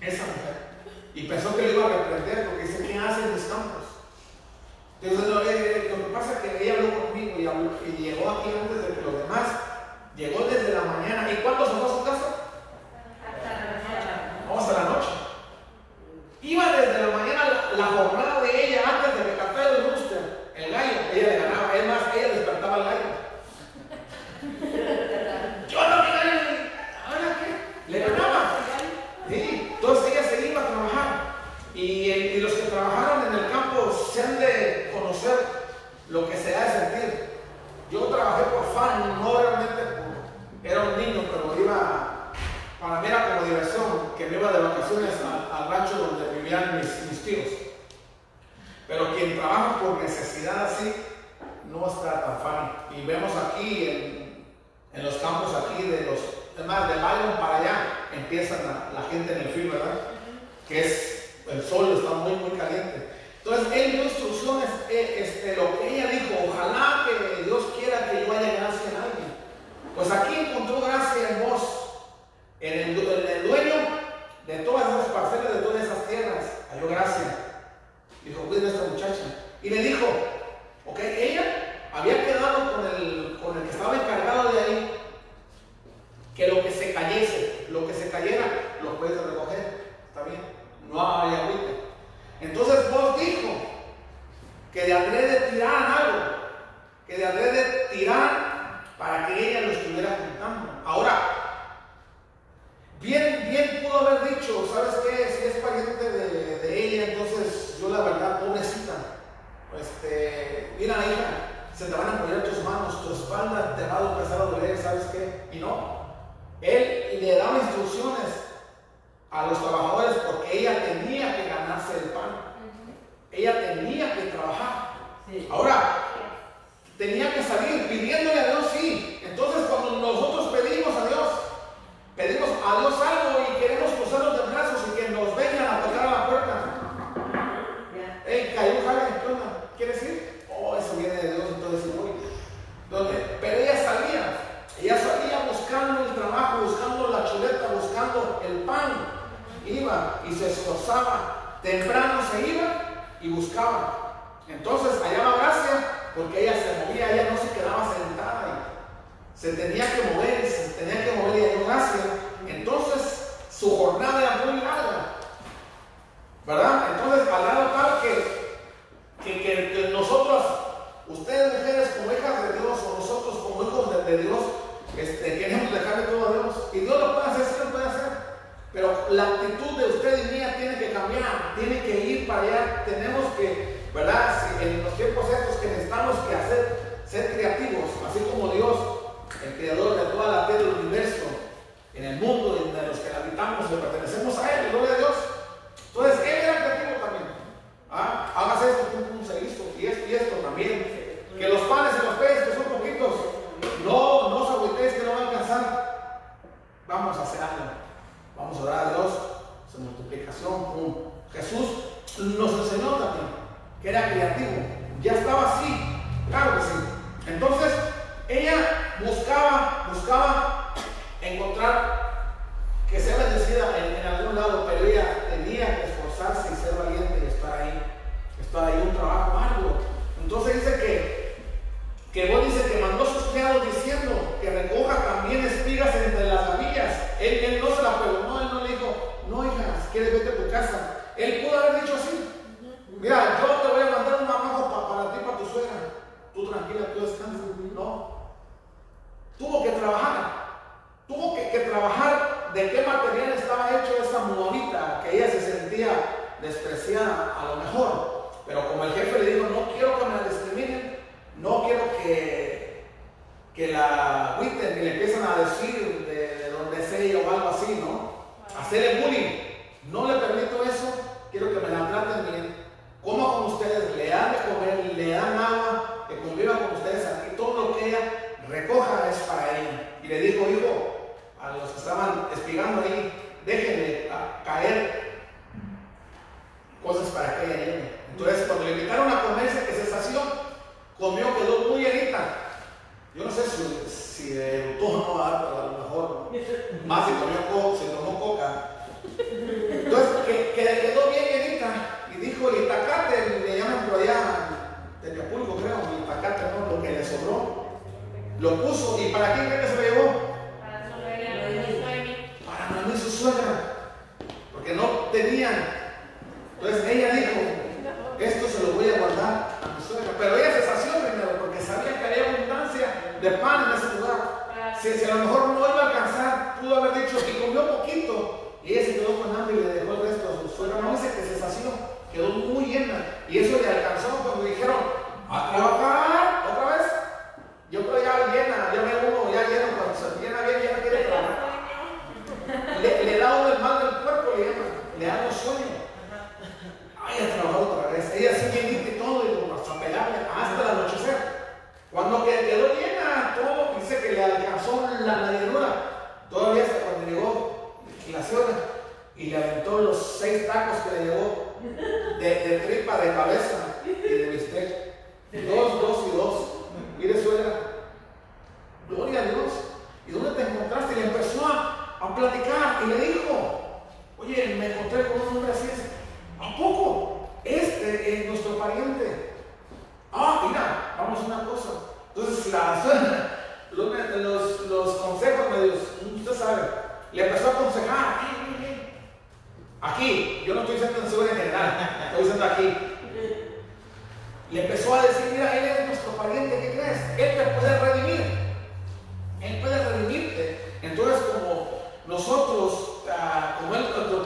esa mujer? Y pensó que le iba a reprender porque dice, ¿qué hace en mis campos? Entonces lo, eh, lo que pasa es que ella habló conmigo y, habló- y llegó aquí antes de que los demás. Llegó desde la mañana. ¿Y cuándo se fue a su casa? Hasta la noche. Vamos hasta la noche. Iba desde la mañana la, la jornada de ella antes de que cantara el rooster, el gallo. Ella le ganaba. Es más, ella despertaba al gallo. Yo no me gallo. ¿Ahora qué? Le ganaba. Sí, entonces ella se iba a trabajar. Y, el- y los que trabajaron en el campo se han de conocer lo que se ha de sentir. Yo trabajé por fan, no realmente. Era un niño, pero iba. Para mí era como diversión, que me iba de vacaciones al, rancho donde vivían mis, tíos. Pero quien trabaja por necesidad así, no está tan fan. Y vemos aquí en, los campos aquí de los, es más, de Byron para allá, empiezan la, la gente en el film, ¿verdad? Que es, el sol está muy, muy caliente. Entonces, él dio instrucciones, eh, este, lo que ella dijo, ojalá que Dios quiera que yo haya gracia en alguien. Pues aquí encontró gracia en vos, en el, dueño de todas esas parcelas, de todas esas tierras, halló gracia. Dijo, cuiden a esta muchacha. Y le dijo, ok, ella había quedado con el, con el que estaba encargado de ahí, que lo que se cayese, lo que se cayera, lo puedes recoger. Está bien, no hay agüita. Entonces vos dijo que de adrede tiraran algo, que de tirar para que ella Ahora, bien, bien pudo haber dicho, ¿sabes qué? Si es pariente de, de ella, entonces yo la verdad, pobrecita, este, mira hija, se te van a apoyar tus manos, tu espalda te va a empezar a doler, ¿sabes qué? Y no, él le daba instrucciones a los trabajadores porque ella tenía que ganarse el pan. Ella tenía que trabajar. Ahora, tenía que salir pidiéndole a Dios, sí. Entonces, cuando nosotros pedimos a Dios, pedimos a Dios algo y queremos cruzarnos de brazos y que nos vengan a tocar a la puerta. Hey, cayó jale, ¿qué onda? ¿Quieres ir? Oh, eso viene de Dios, entonces voy. ¿Dónde? Pero ella salía, ella salía buscando el trabajo, buscando la chuleta, buscando el pan. Iba y se esforzaba, temprano se iba y buscaba. Entonces hallaba gracia porque ella se movía, ella no se quedaba sentada y se tenía que mover, se tenía que mover y halló gracia entonces su jornada era muy larga. ¿Verdad? Entonces, al lado tal que, que, que, nosotros, ustedes mujeres como hijas de Dios, o nosotros como hijos de, Dios, este, queremos dejarle todo a Dios. Y Dios lo puede hacer, sí lo puede hacer. Pero la actitud de usted y mía tiene que cambiar, tiene que ir para allá. Tenemos que, ¿verdad? En los tiempos estos que necesitamos que hacer, ser creativos, así como Dios, el creador de toda la tierra del universo, los que habitamos, le pertenecemos a Él, gloria a Dios. Entonces, Él era creativo también. ¿Ah? Hagas esto, pum, pum, se hizo, y esto y esto también. Que los panes y los peces, que son poquitos, no, no os que no va a alcanzar. Vamos a hacer algo. Vamos a orar a Dios, su multiplicación, pum. Jesús nos enseñó también que era creativo. Ya estaba así, claro que sí. Entonces, ella buscaba, buscaba encontrar que sea bendecida en, en algún lado, pero ella tenía que esforzarse y ser valiente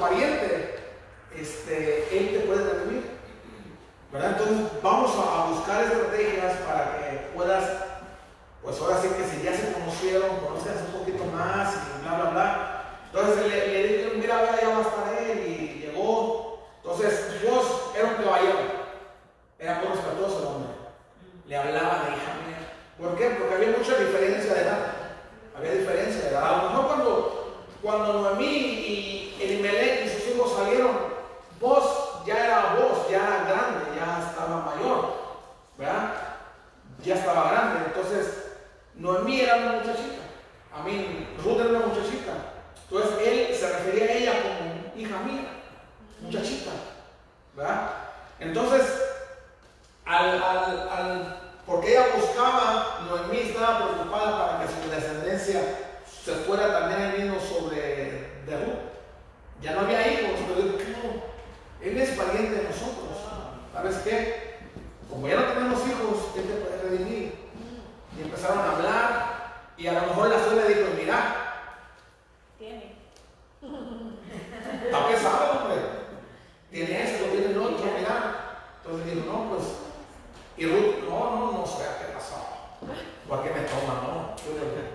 pariente, este, él te puede redimir. ¿Verdad? Entonces, vamos a, buscar estrategias para que puedas, pues ahora sí que si ya se conocieron, conozcas un poquito más y bla, bla, bla. Entonces le, dijeron, mira, vea, ya va a estar él y llegó. Entonces, Dios era un caballero. Era muy respetuoso el hombre. Le hablaba de hija mía. ¿Por qué? Porque había mucha diferencia de edad. Había diferencia de edad. A lo cuando, cuando Noemí y Elimelech y sus hijos salieron, vos ya era vos, ya era grande, ya estaba mayor. ¿Verdad? Ya estaba grande. Entonces, Noemí era una muchachita. A mí, Ruth era una muchachita. Entonces, él se refería a ella como hija mía, muchachita. ¿Verdad? Entonces, al, al, al, porque ella buscaba, Noemí estaba preocupada para que su descendencia se fuera también el mismo sobre de Ruth. Ya no había hijos, pero no, él es pariente de nosotros. ¿Sabes qué? Como ya no tenemos hijos, él te puede redimir. Y empezaron a hablar, y a lo mejor la suegra dijo, mira, Tiene. está pesado, hombre. Tiene esto, tiene el otro, mira. Entonces dijo, no, pues. Y Ruth, no, no, no sé a qué pasó. ¿O a qué me toma? No.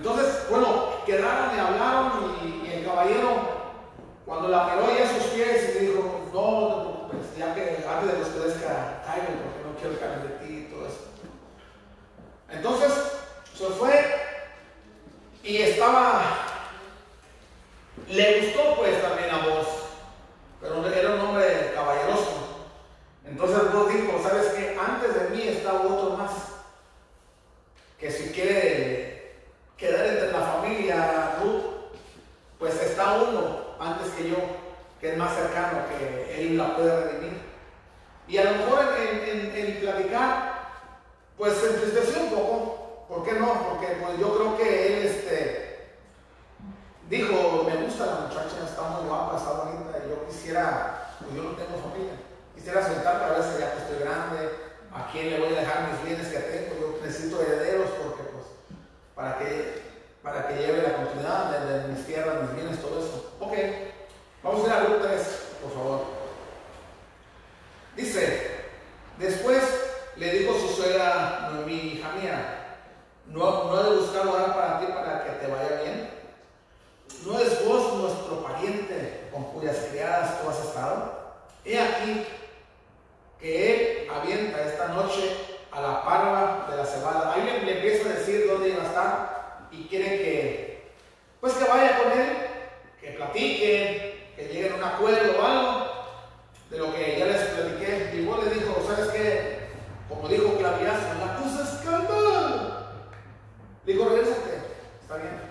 Que- Entonces, bueno, quedaron y hablaron y, el caballero, cuando la miró ella a sus pies y le dijo, no, no te preocupes, ya que antes de que ustedes caigan, porque no quiero caer de ti y todo eso. Entonces se fue y estaba, le gustó pues también a vos, pero era un hombre caballeroso. Entonces vos dijo, ¿sabes qué? Antes de mí está otro más, que si quiere quedar entre la familia Ruth, pues está uno antes que yo, que es más cercano, que él la puede redimir. Y a lo mejor en, platicar, pues se entristeció un poco, ¿Por qué no? Porque pues yo creo que él este, dijo, me gusta la muchacha, está muy guapa, está bonita, y yo quisiera, pues yo no tengo familia, quisiera soltar para ver si ya que estoy grande, a quién le voy a dejar mis bienes que tengo, yo necesito herederos porque para que, para que lleve la continuidad de, mis tierras, mis bienes, todo eso. Ok, vamos a ir a Ruth 3, por favor. Dice, después le dijo su suegra mi hija mía, no, no he de buscar lugar para ti para que te vaya bien. ¿No es vos nuestro pariente con cuyas criadas tú has estado? He aquí que él avienta esta noche a la parva de la cebada. Ahí le, empieza a decir dónde iba a estar y quiere que, pues que vaya con él, que platiquen, que lleguen a un acuerdo o algo de lo que ya les platiqué. Y vos le dijo, ¿sabes qué? Como dijo Claviazo, la cosa es calma. Digo, regresate. Está bien.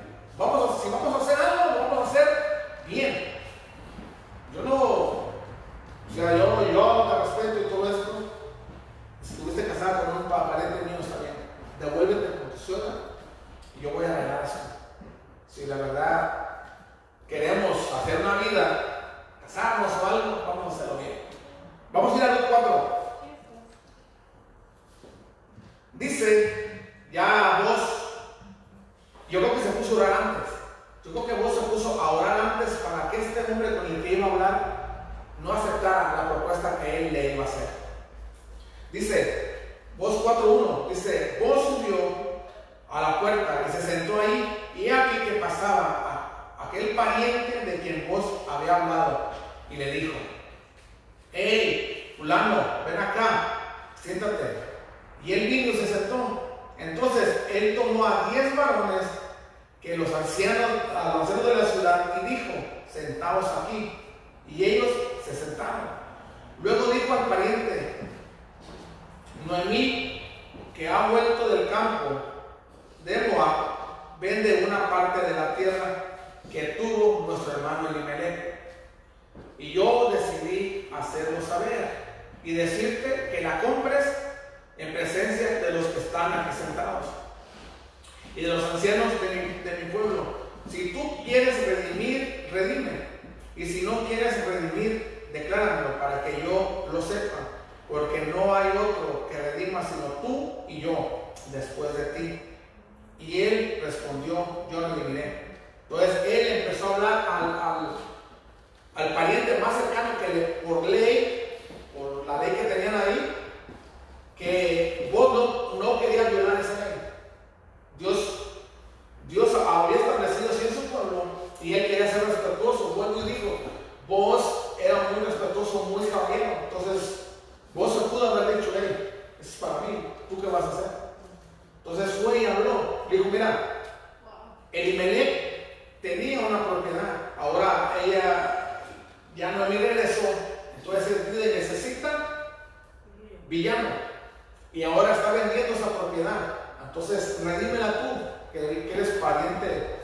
Pariente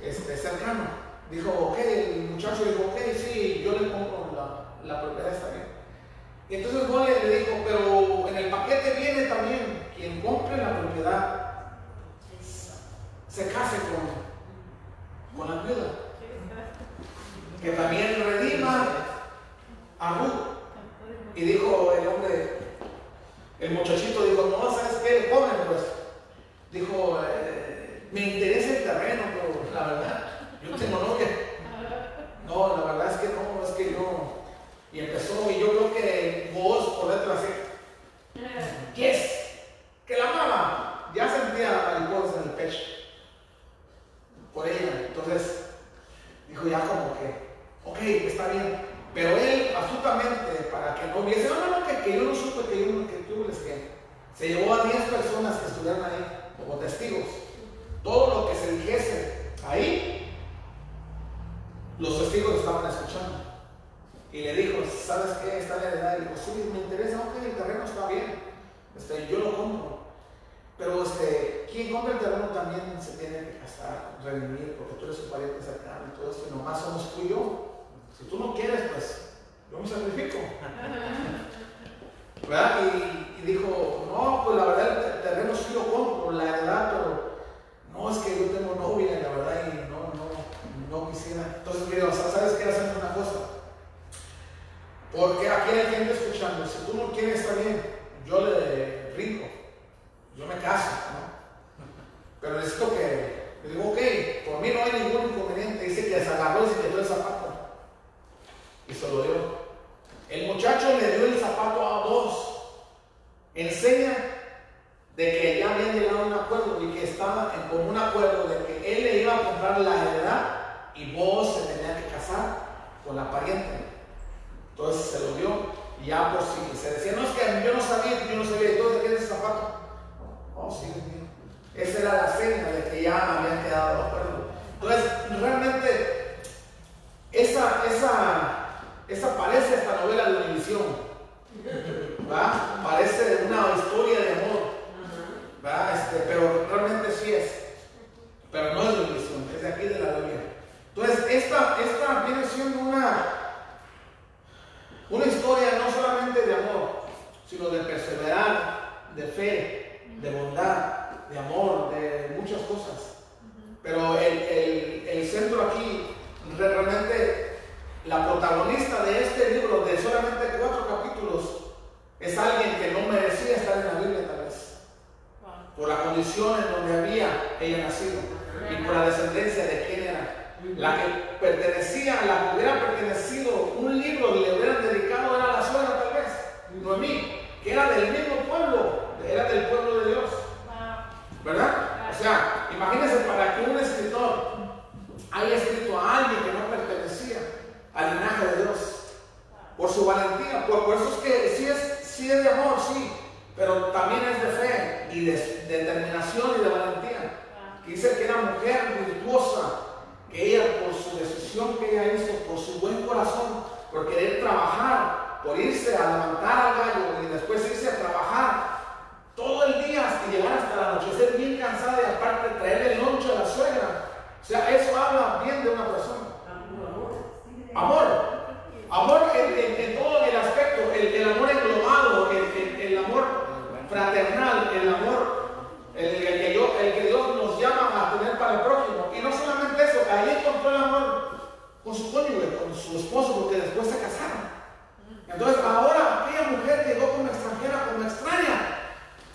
este, cercano. Dijo, ok, el muchacho dijo, ok, sí, yo le compro la, la propiedad, está bien. Y entonces Juan le dijo, pero en el paquete viene también quien compre la propiedad se case con, con la viuda. Que también redima a Ruth. Y dijo el hombre, el muchachito dijo, no, ¿sabes qué? Joven, pues. Dijo, eh, me interesa el terreno, pero la verdad, yo tengo novia. No, la verdad es que no, es que yo. Y empezó, y yo creo que vos por dentro así. Yes, que la mamá ya sentía mariposas en el pecho. Por ella. Entonces, dijo, ya como que, ok, está bien. Pero él, astutamente, para que no viese, no, no, no, que, que yo no supe, que yo que tú les que se llevó a 10 personas que estuvieran ahí como testigos. Todo lo que se dijese ahí, los testigos estaban escuchando. Y le dijo, ¿sabes qué? Está la heredad. Y dijo, sí, me interesa, ok, el terreno está bien. Este, yo lo compro. Pero este, quien compra el terreno también se tiene que casar, redimir, porque tú eres un pariente cercano y todo eso, y nomás somos tú y yo. Si tú no quieres, pues yo me sacrifico. ¿Verdad? Y, dijo, no, pues la verdad el terreno sí lo compro, la heredad, pero no es que yo tengo novia, la verdad, y no, no, no quisiera. Entonces, mire, ¿sabes qué? Hacemos una cosa. Porque aquí hay gente escuchando, si tú no quieres, está bien, yo le rico, yo me caso, ¿no? Pero necesito que, le digo, ok, por mí no hay ningún inconveniente, dice que se agarró y se quedó el zapato. Y se lo dio. El muchacho le dio el zapato a dos. Enseña de que ya habían llegado a un acuerdo y que estaba en común acuerdo de que él le iba a comprar la heredad y vos se tenía que casar con la pariente. Entonces se lo dio y ya por si se decía, no es que yo no sabía, yo no sabía, ¿y tú de ese zapato? Oh, sí. Esa era la seña de que ya habían quedado de acuerdo. Entonces, realmente, esa, esa, esa parece esta novela de Univisión. Parece una historia de amor. ¿Va? Este, pero realmente sí es. Pero no es de Univisión, es de aquí de la Biblia. Entonces, esta, esta viene siendo una, una historia no solamente de amor, sino de perseverar, de fe, de bondad, de amor, de muchas cosas. Pero el, el, el centro aquí, realmente, la protagonista de este libro de solamente cuatro capítulos es alguien que no merecía estar en la Biblia. Por la condición en donde había ella nacido y por la descendencia de quién era. La que pertenecía, la que hubiera pertenecido un libro y le hubieran dedicado era la suegra tal vez, Noemí, que era del mismo pueblo, era del pueblo de Dios. ¿Verdad? O sea, imagínense para que un escritor haya escrito a alguien que no pertenecía al linaje de Dios. Por su valentía. Por, por eso es que sí es, sí es de amor, sí. Pero también es de fe y de, de determinación y de valentía. Que dice que era mujer virtuosa. Que ella, por su decisión que ella hizo, por su buen corazón, por querer trabajar, por irse a levantar al gallo y después irse a trabajar todo el día hasta llegar hasta el anochecer bien cansada y aparte traer el lonche a la suegra. O sea, eso habla bien de una persona. Amor. Amor en, en, en todo el aspecto, el, el amor englobado, el, el, amor fraternal, el amor, el, que yo, el que Dios nos llama a tener para el prójimo. Y no solamente eso, ahí encontró el amor con su con su esposo, porque después se casaron. Entonces ahora aquella mujer llegó como extranjera, como extraña,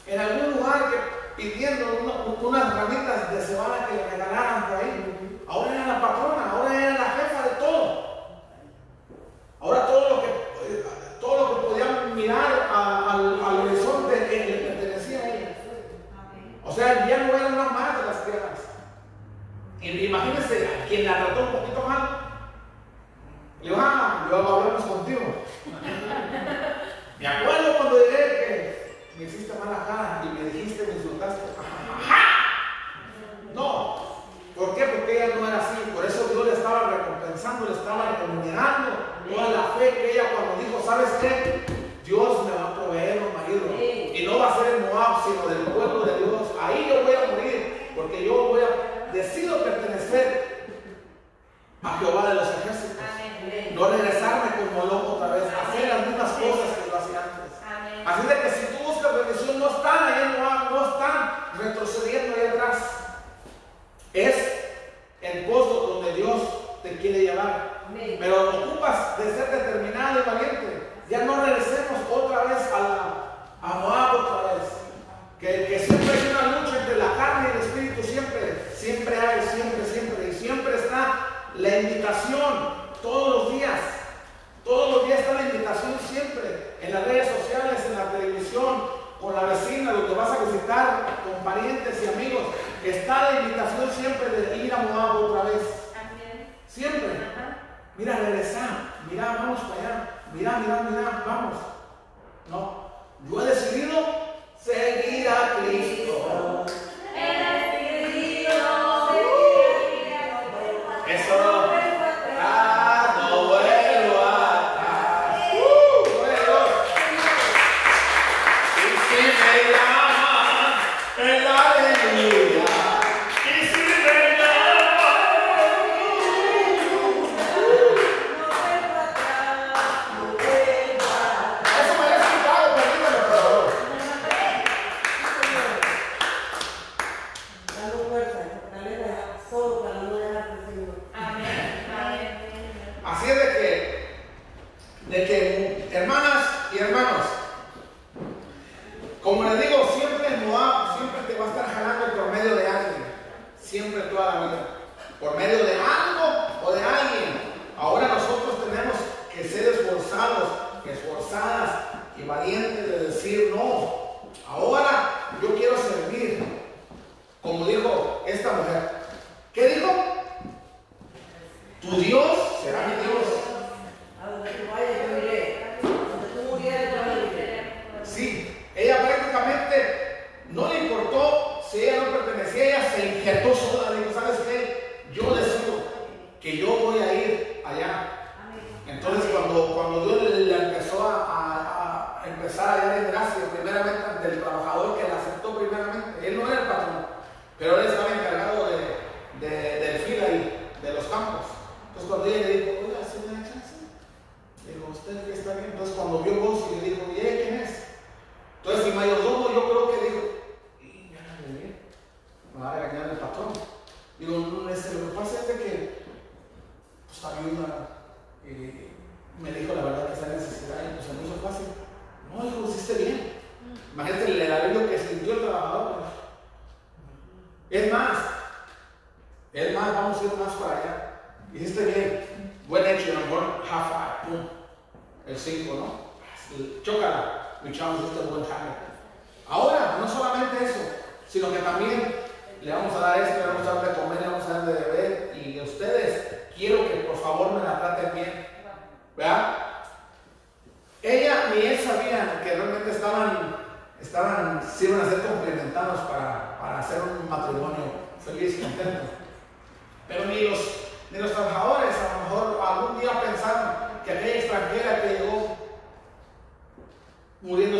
en algún lugar pidiendo una, unas ramitas de cebada que le regalaran por ahí. Ahora era la patrona, ahora era la jefa de todo. Ahora todo lo que, todo lo que podían mirar al, al, horizonte le pertenecía a ella. O sea, ya no era una más de las tierras. Imagínense, quien la trató un poquito mal, le dijo, ah, luego hablamos contigo. Me acuerdo cuando llegué que me hiciste mala cara y me dijiste, me insultaste. No, ¿por qué? Porque ella no era así. Por eso Dios le estaba recompensando, le estaba remunerando toda la fe que ella cuando dijo, ¿sabes qué? Dios me va a proveer un marido. Y no va a ser en Moab, sino del pueblo de Dios. Ahí yo voy a morir, porque yo voy a, decido pertenecer a Jehová de los ejércitos. No regresarme como loco otra vez, hacer las mismas cosas que lo hacía antes. Así de que si tú buscas bendición, no están ahí en Moab, no están retrocediendo ahí atrás. Es el pozo donde Dios te quiere llevar. Pero ocupas de ser determinado y valiente. Ya no regresemos otra vez a, la, a Moab otra vez. Que, que siempre hay una lucha entre la carne y el espíritu, siempre, siempre hay, siempre, siempre. Y siempre está la invitación, todos los días. Todos los días está la invitación siempre, en las redes sociales, en la televisión, con la vecina, donde vas a visitar, con parientes y amigos. Está la invitación siempre de ir a Moab otra vez. Siempre. mira, regresa, mira, vamos para allá, mira, mira, mira, vamos. No, yo he decidido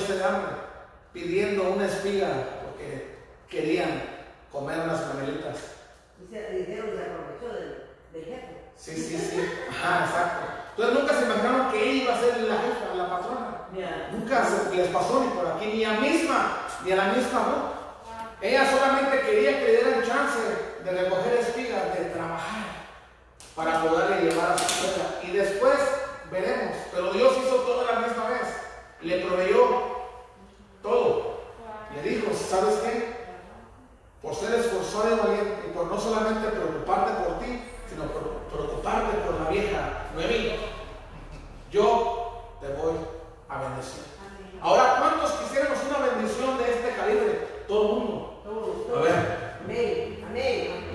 muriéndose de hambre, pidiendo una espiga porque querían comer unas canelitas. Y se aprovechó del, del jefe. Sí, sí, sí. Ajá, exacto. Entonces nunca se imaginaron que ella iba a ser la jefa, la patrona. Nunca se les pasó ni por aquí, ni a misma, ni a la misma Ruth. Ella solamente quería que le dieran chance de recoger espigas, de trabajar, para poderle llevar a su tierra. Y después veremos. Pero Dios hizo todo a la misma vez. Le proveyó todo. Le dijo, ¿sabes qué? Por ser esforzado y valiente, y por no solamente preocuparte por ti, sino por preocuparte por la vieja Noemí, yo te voy a bendecir. Ahora, ¿cuántos quisiéramos una bendición de este calibre? Todo el mundo. A ver. Amén. Amén.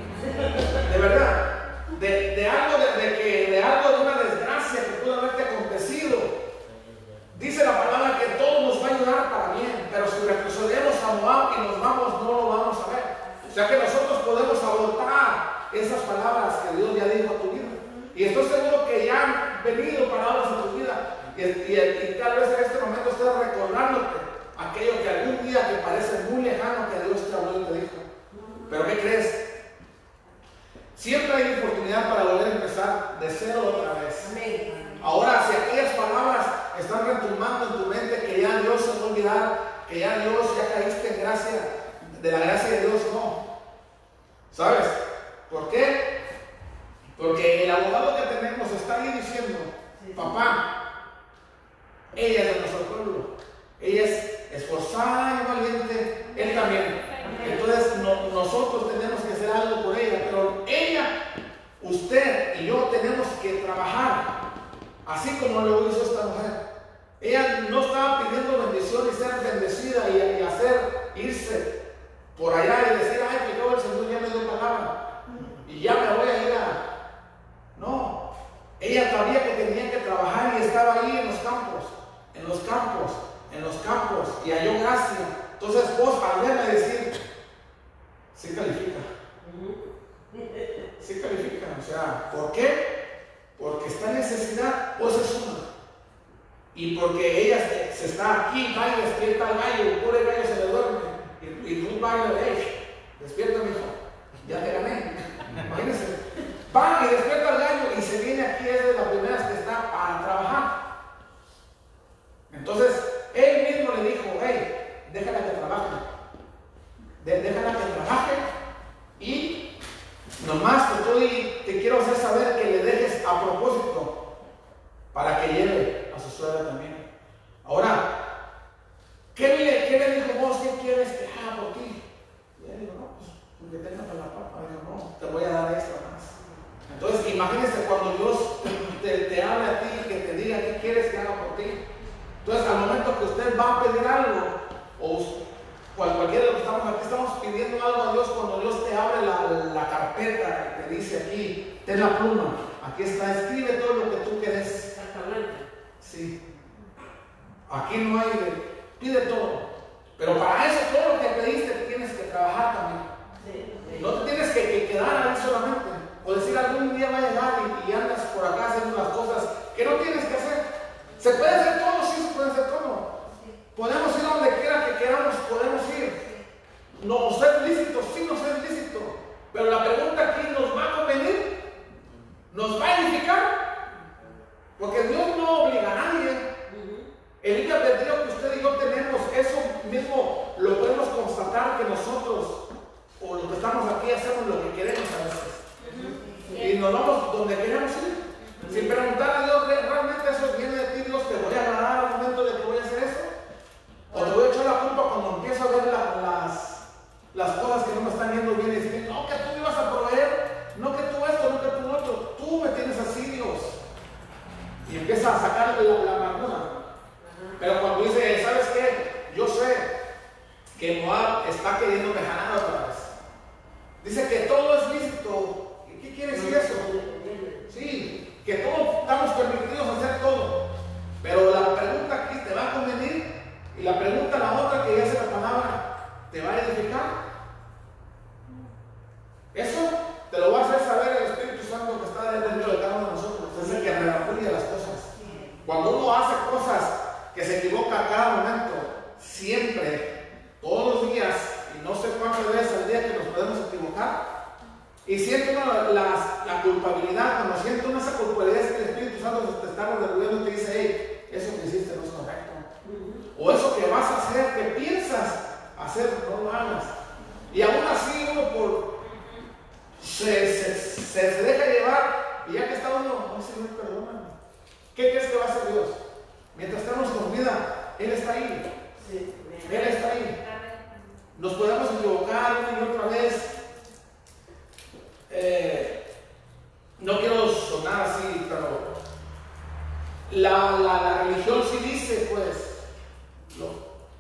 De verdad. De, de algo de, de que de algo de una desgracia que pudo haberte acontecido. Dice la palabra que todo nos va a ayudar para bien, pero si retrocedemos nos vamos, no lo vamos a ver. O sea que nosotros podemos abortar esas palabras que Dios ya dijo a tu vida. Y estoy seguro que ya han venido palabras a tu vida. Y, y- y tal vez en este momento estés recordándote aquello que algún día te parece muy lejano que Dios te habló y te dijo. Pero ¿qué crees? Siempre hay oportunidad para volver a empezar de cero otra vez. Ahora, si aquellas palabras están retumbando en tu mente que ya Dios se va a olvidar, que ya Dios, ya caíste en gracia, de la gracia de Dios, no. ¿Sabes? ¿Por qué? Porque el abogado que tenemos está ahí diciendo, papá, ella es de nuestro pueblo, ella es esforzada y valiente, él también. Entonces no- nosotros tenemos que hacer algo por ella, pero ella, usted y yo tenemos que trabajar, así como lo hizo esta mujer. Ella no estaba pidiendo bendición y ser bendecida y, y hacer irse por allá y decir, ay, que todo el Señor ya me dio palabra y ya me voy a ir a... No, Ella sabía que tenía que trabajar y estaba ahí en los campos, en los campos, en los campos y halló gracia. Entonces vos al verme decir, sí califica. Sí califica. O sea, ¿por qué? Porque está en necesidad, pues es una. Y porque ella se, está aquí, y despierta al gallo, pobre gallo se le duerme. Y, y va y le dice, despierta mi hijo, ya te gané. Imagínense. Va y despierta al gallo y se viene aquí, es de las primeras que está para trabajar. Entonces, él mismo le dijo, hey, déjala que trabaje. déjala que trabaje y nomás te, estoy, te quiero hacer saber que le dejes a propósito para que lleve a su suegra también.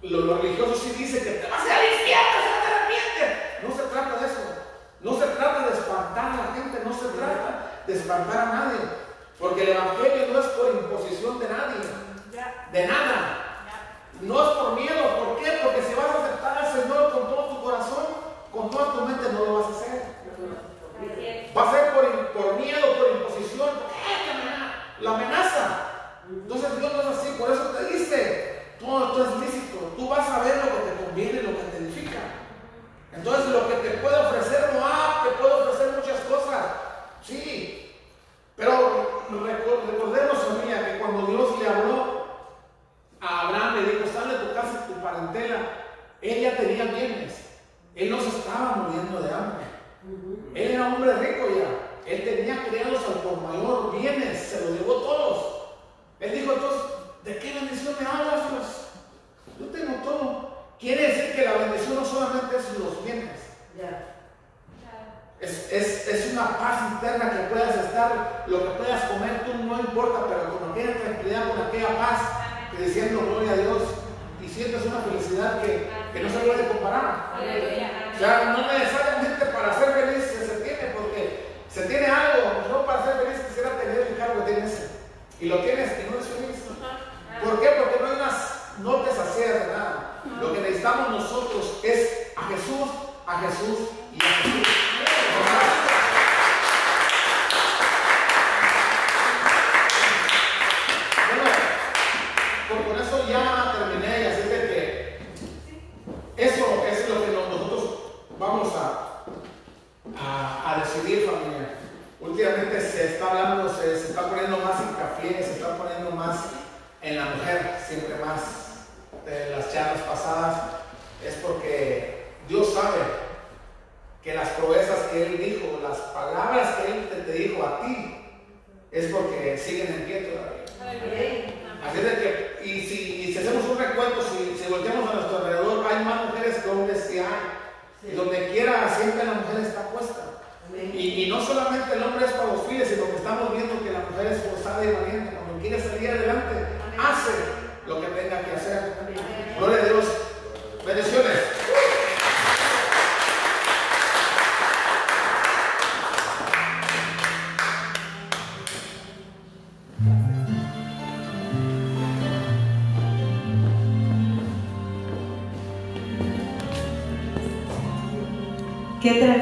Lo, lo, lo, religioso sí dice que te vas a ir al infierno si no te arrepientes. No se trata de eso. No se trata de espantar a la gente, no se trata de espantar a nadie. Porque el Evangelio no es por imposición de nadie, de nada. No es por miedo, ¿por qué? Porque si vas a aceptar al Señor con todo tu corazón, con toda tu mente no lo vas a hacer. Va a ser por, por miedo, por imposición, la amenaza. Entonces Dios no es así, por eso te dice, todo esto es lícito, tú vas a ver lo que te conviene, lo que te edifica. Entonces lo que te puede ofrecer Moab, te puede ofrecer muchas cosas, sí, pero recordemos, familia, que cuando Dios le habló a Abraham, le dijo, sal de tu casa y tu parentela, él ya tenía bienes, él no se estaba muriendo de hambre, él era hombre rico ya, él tenía criados al por mayor bienes, se los llevó todos. Él dijo entonces, ¿de qué bendición me hablas, Dios? Yo tengo todo. Quiere decir que la bendición no solamente es los bienes. Es, es, es, una paz interna que puedas estar, lo que puedas comer tú no importa, pero con aquella tranquilidad, con aquella paz, que diciendo gloria a Dios, y sientes una felicidad que, que no se puede comparar. O sea, no necesariamente para ser feliz se tiene, porque se tiene algo, no para ser feliz quisiera tener el cargo que en ese. Y lo tienes y no eres feliz. ¿Por qué? Porque no hay unas, no de nada. Lo que necesitamos nosotros es a Jesús, a Jesús y a Jesús. Bueno, por eso ya terminé y así de que eso es lo que nosotros vamos a, a, a decidir familia. Últimamente se está hablando, se, se está poniendo más hincapié, se está poniendo más en la mujer, siempre más de las charlas pasadas, es porque Dios sabe que las proezas que Él dijo, las palabras que Él te, te dijo a ti, es porque siguen en pie todavía. Así de que, y si, y si hacemos un recuento, si, si volteamos a nuestro alrededor, hay más mujeres que hombres que hay. Y donde quiera, siempre la mujer está puesta. Y, y no solamente el hombre es para los fines, sino que estamos viendo que la mujer es forzada y valiente. Cuando quiere salir adelante, hace lo que tenga que hacer. Gloria a Dios. Bendiciones. Qué.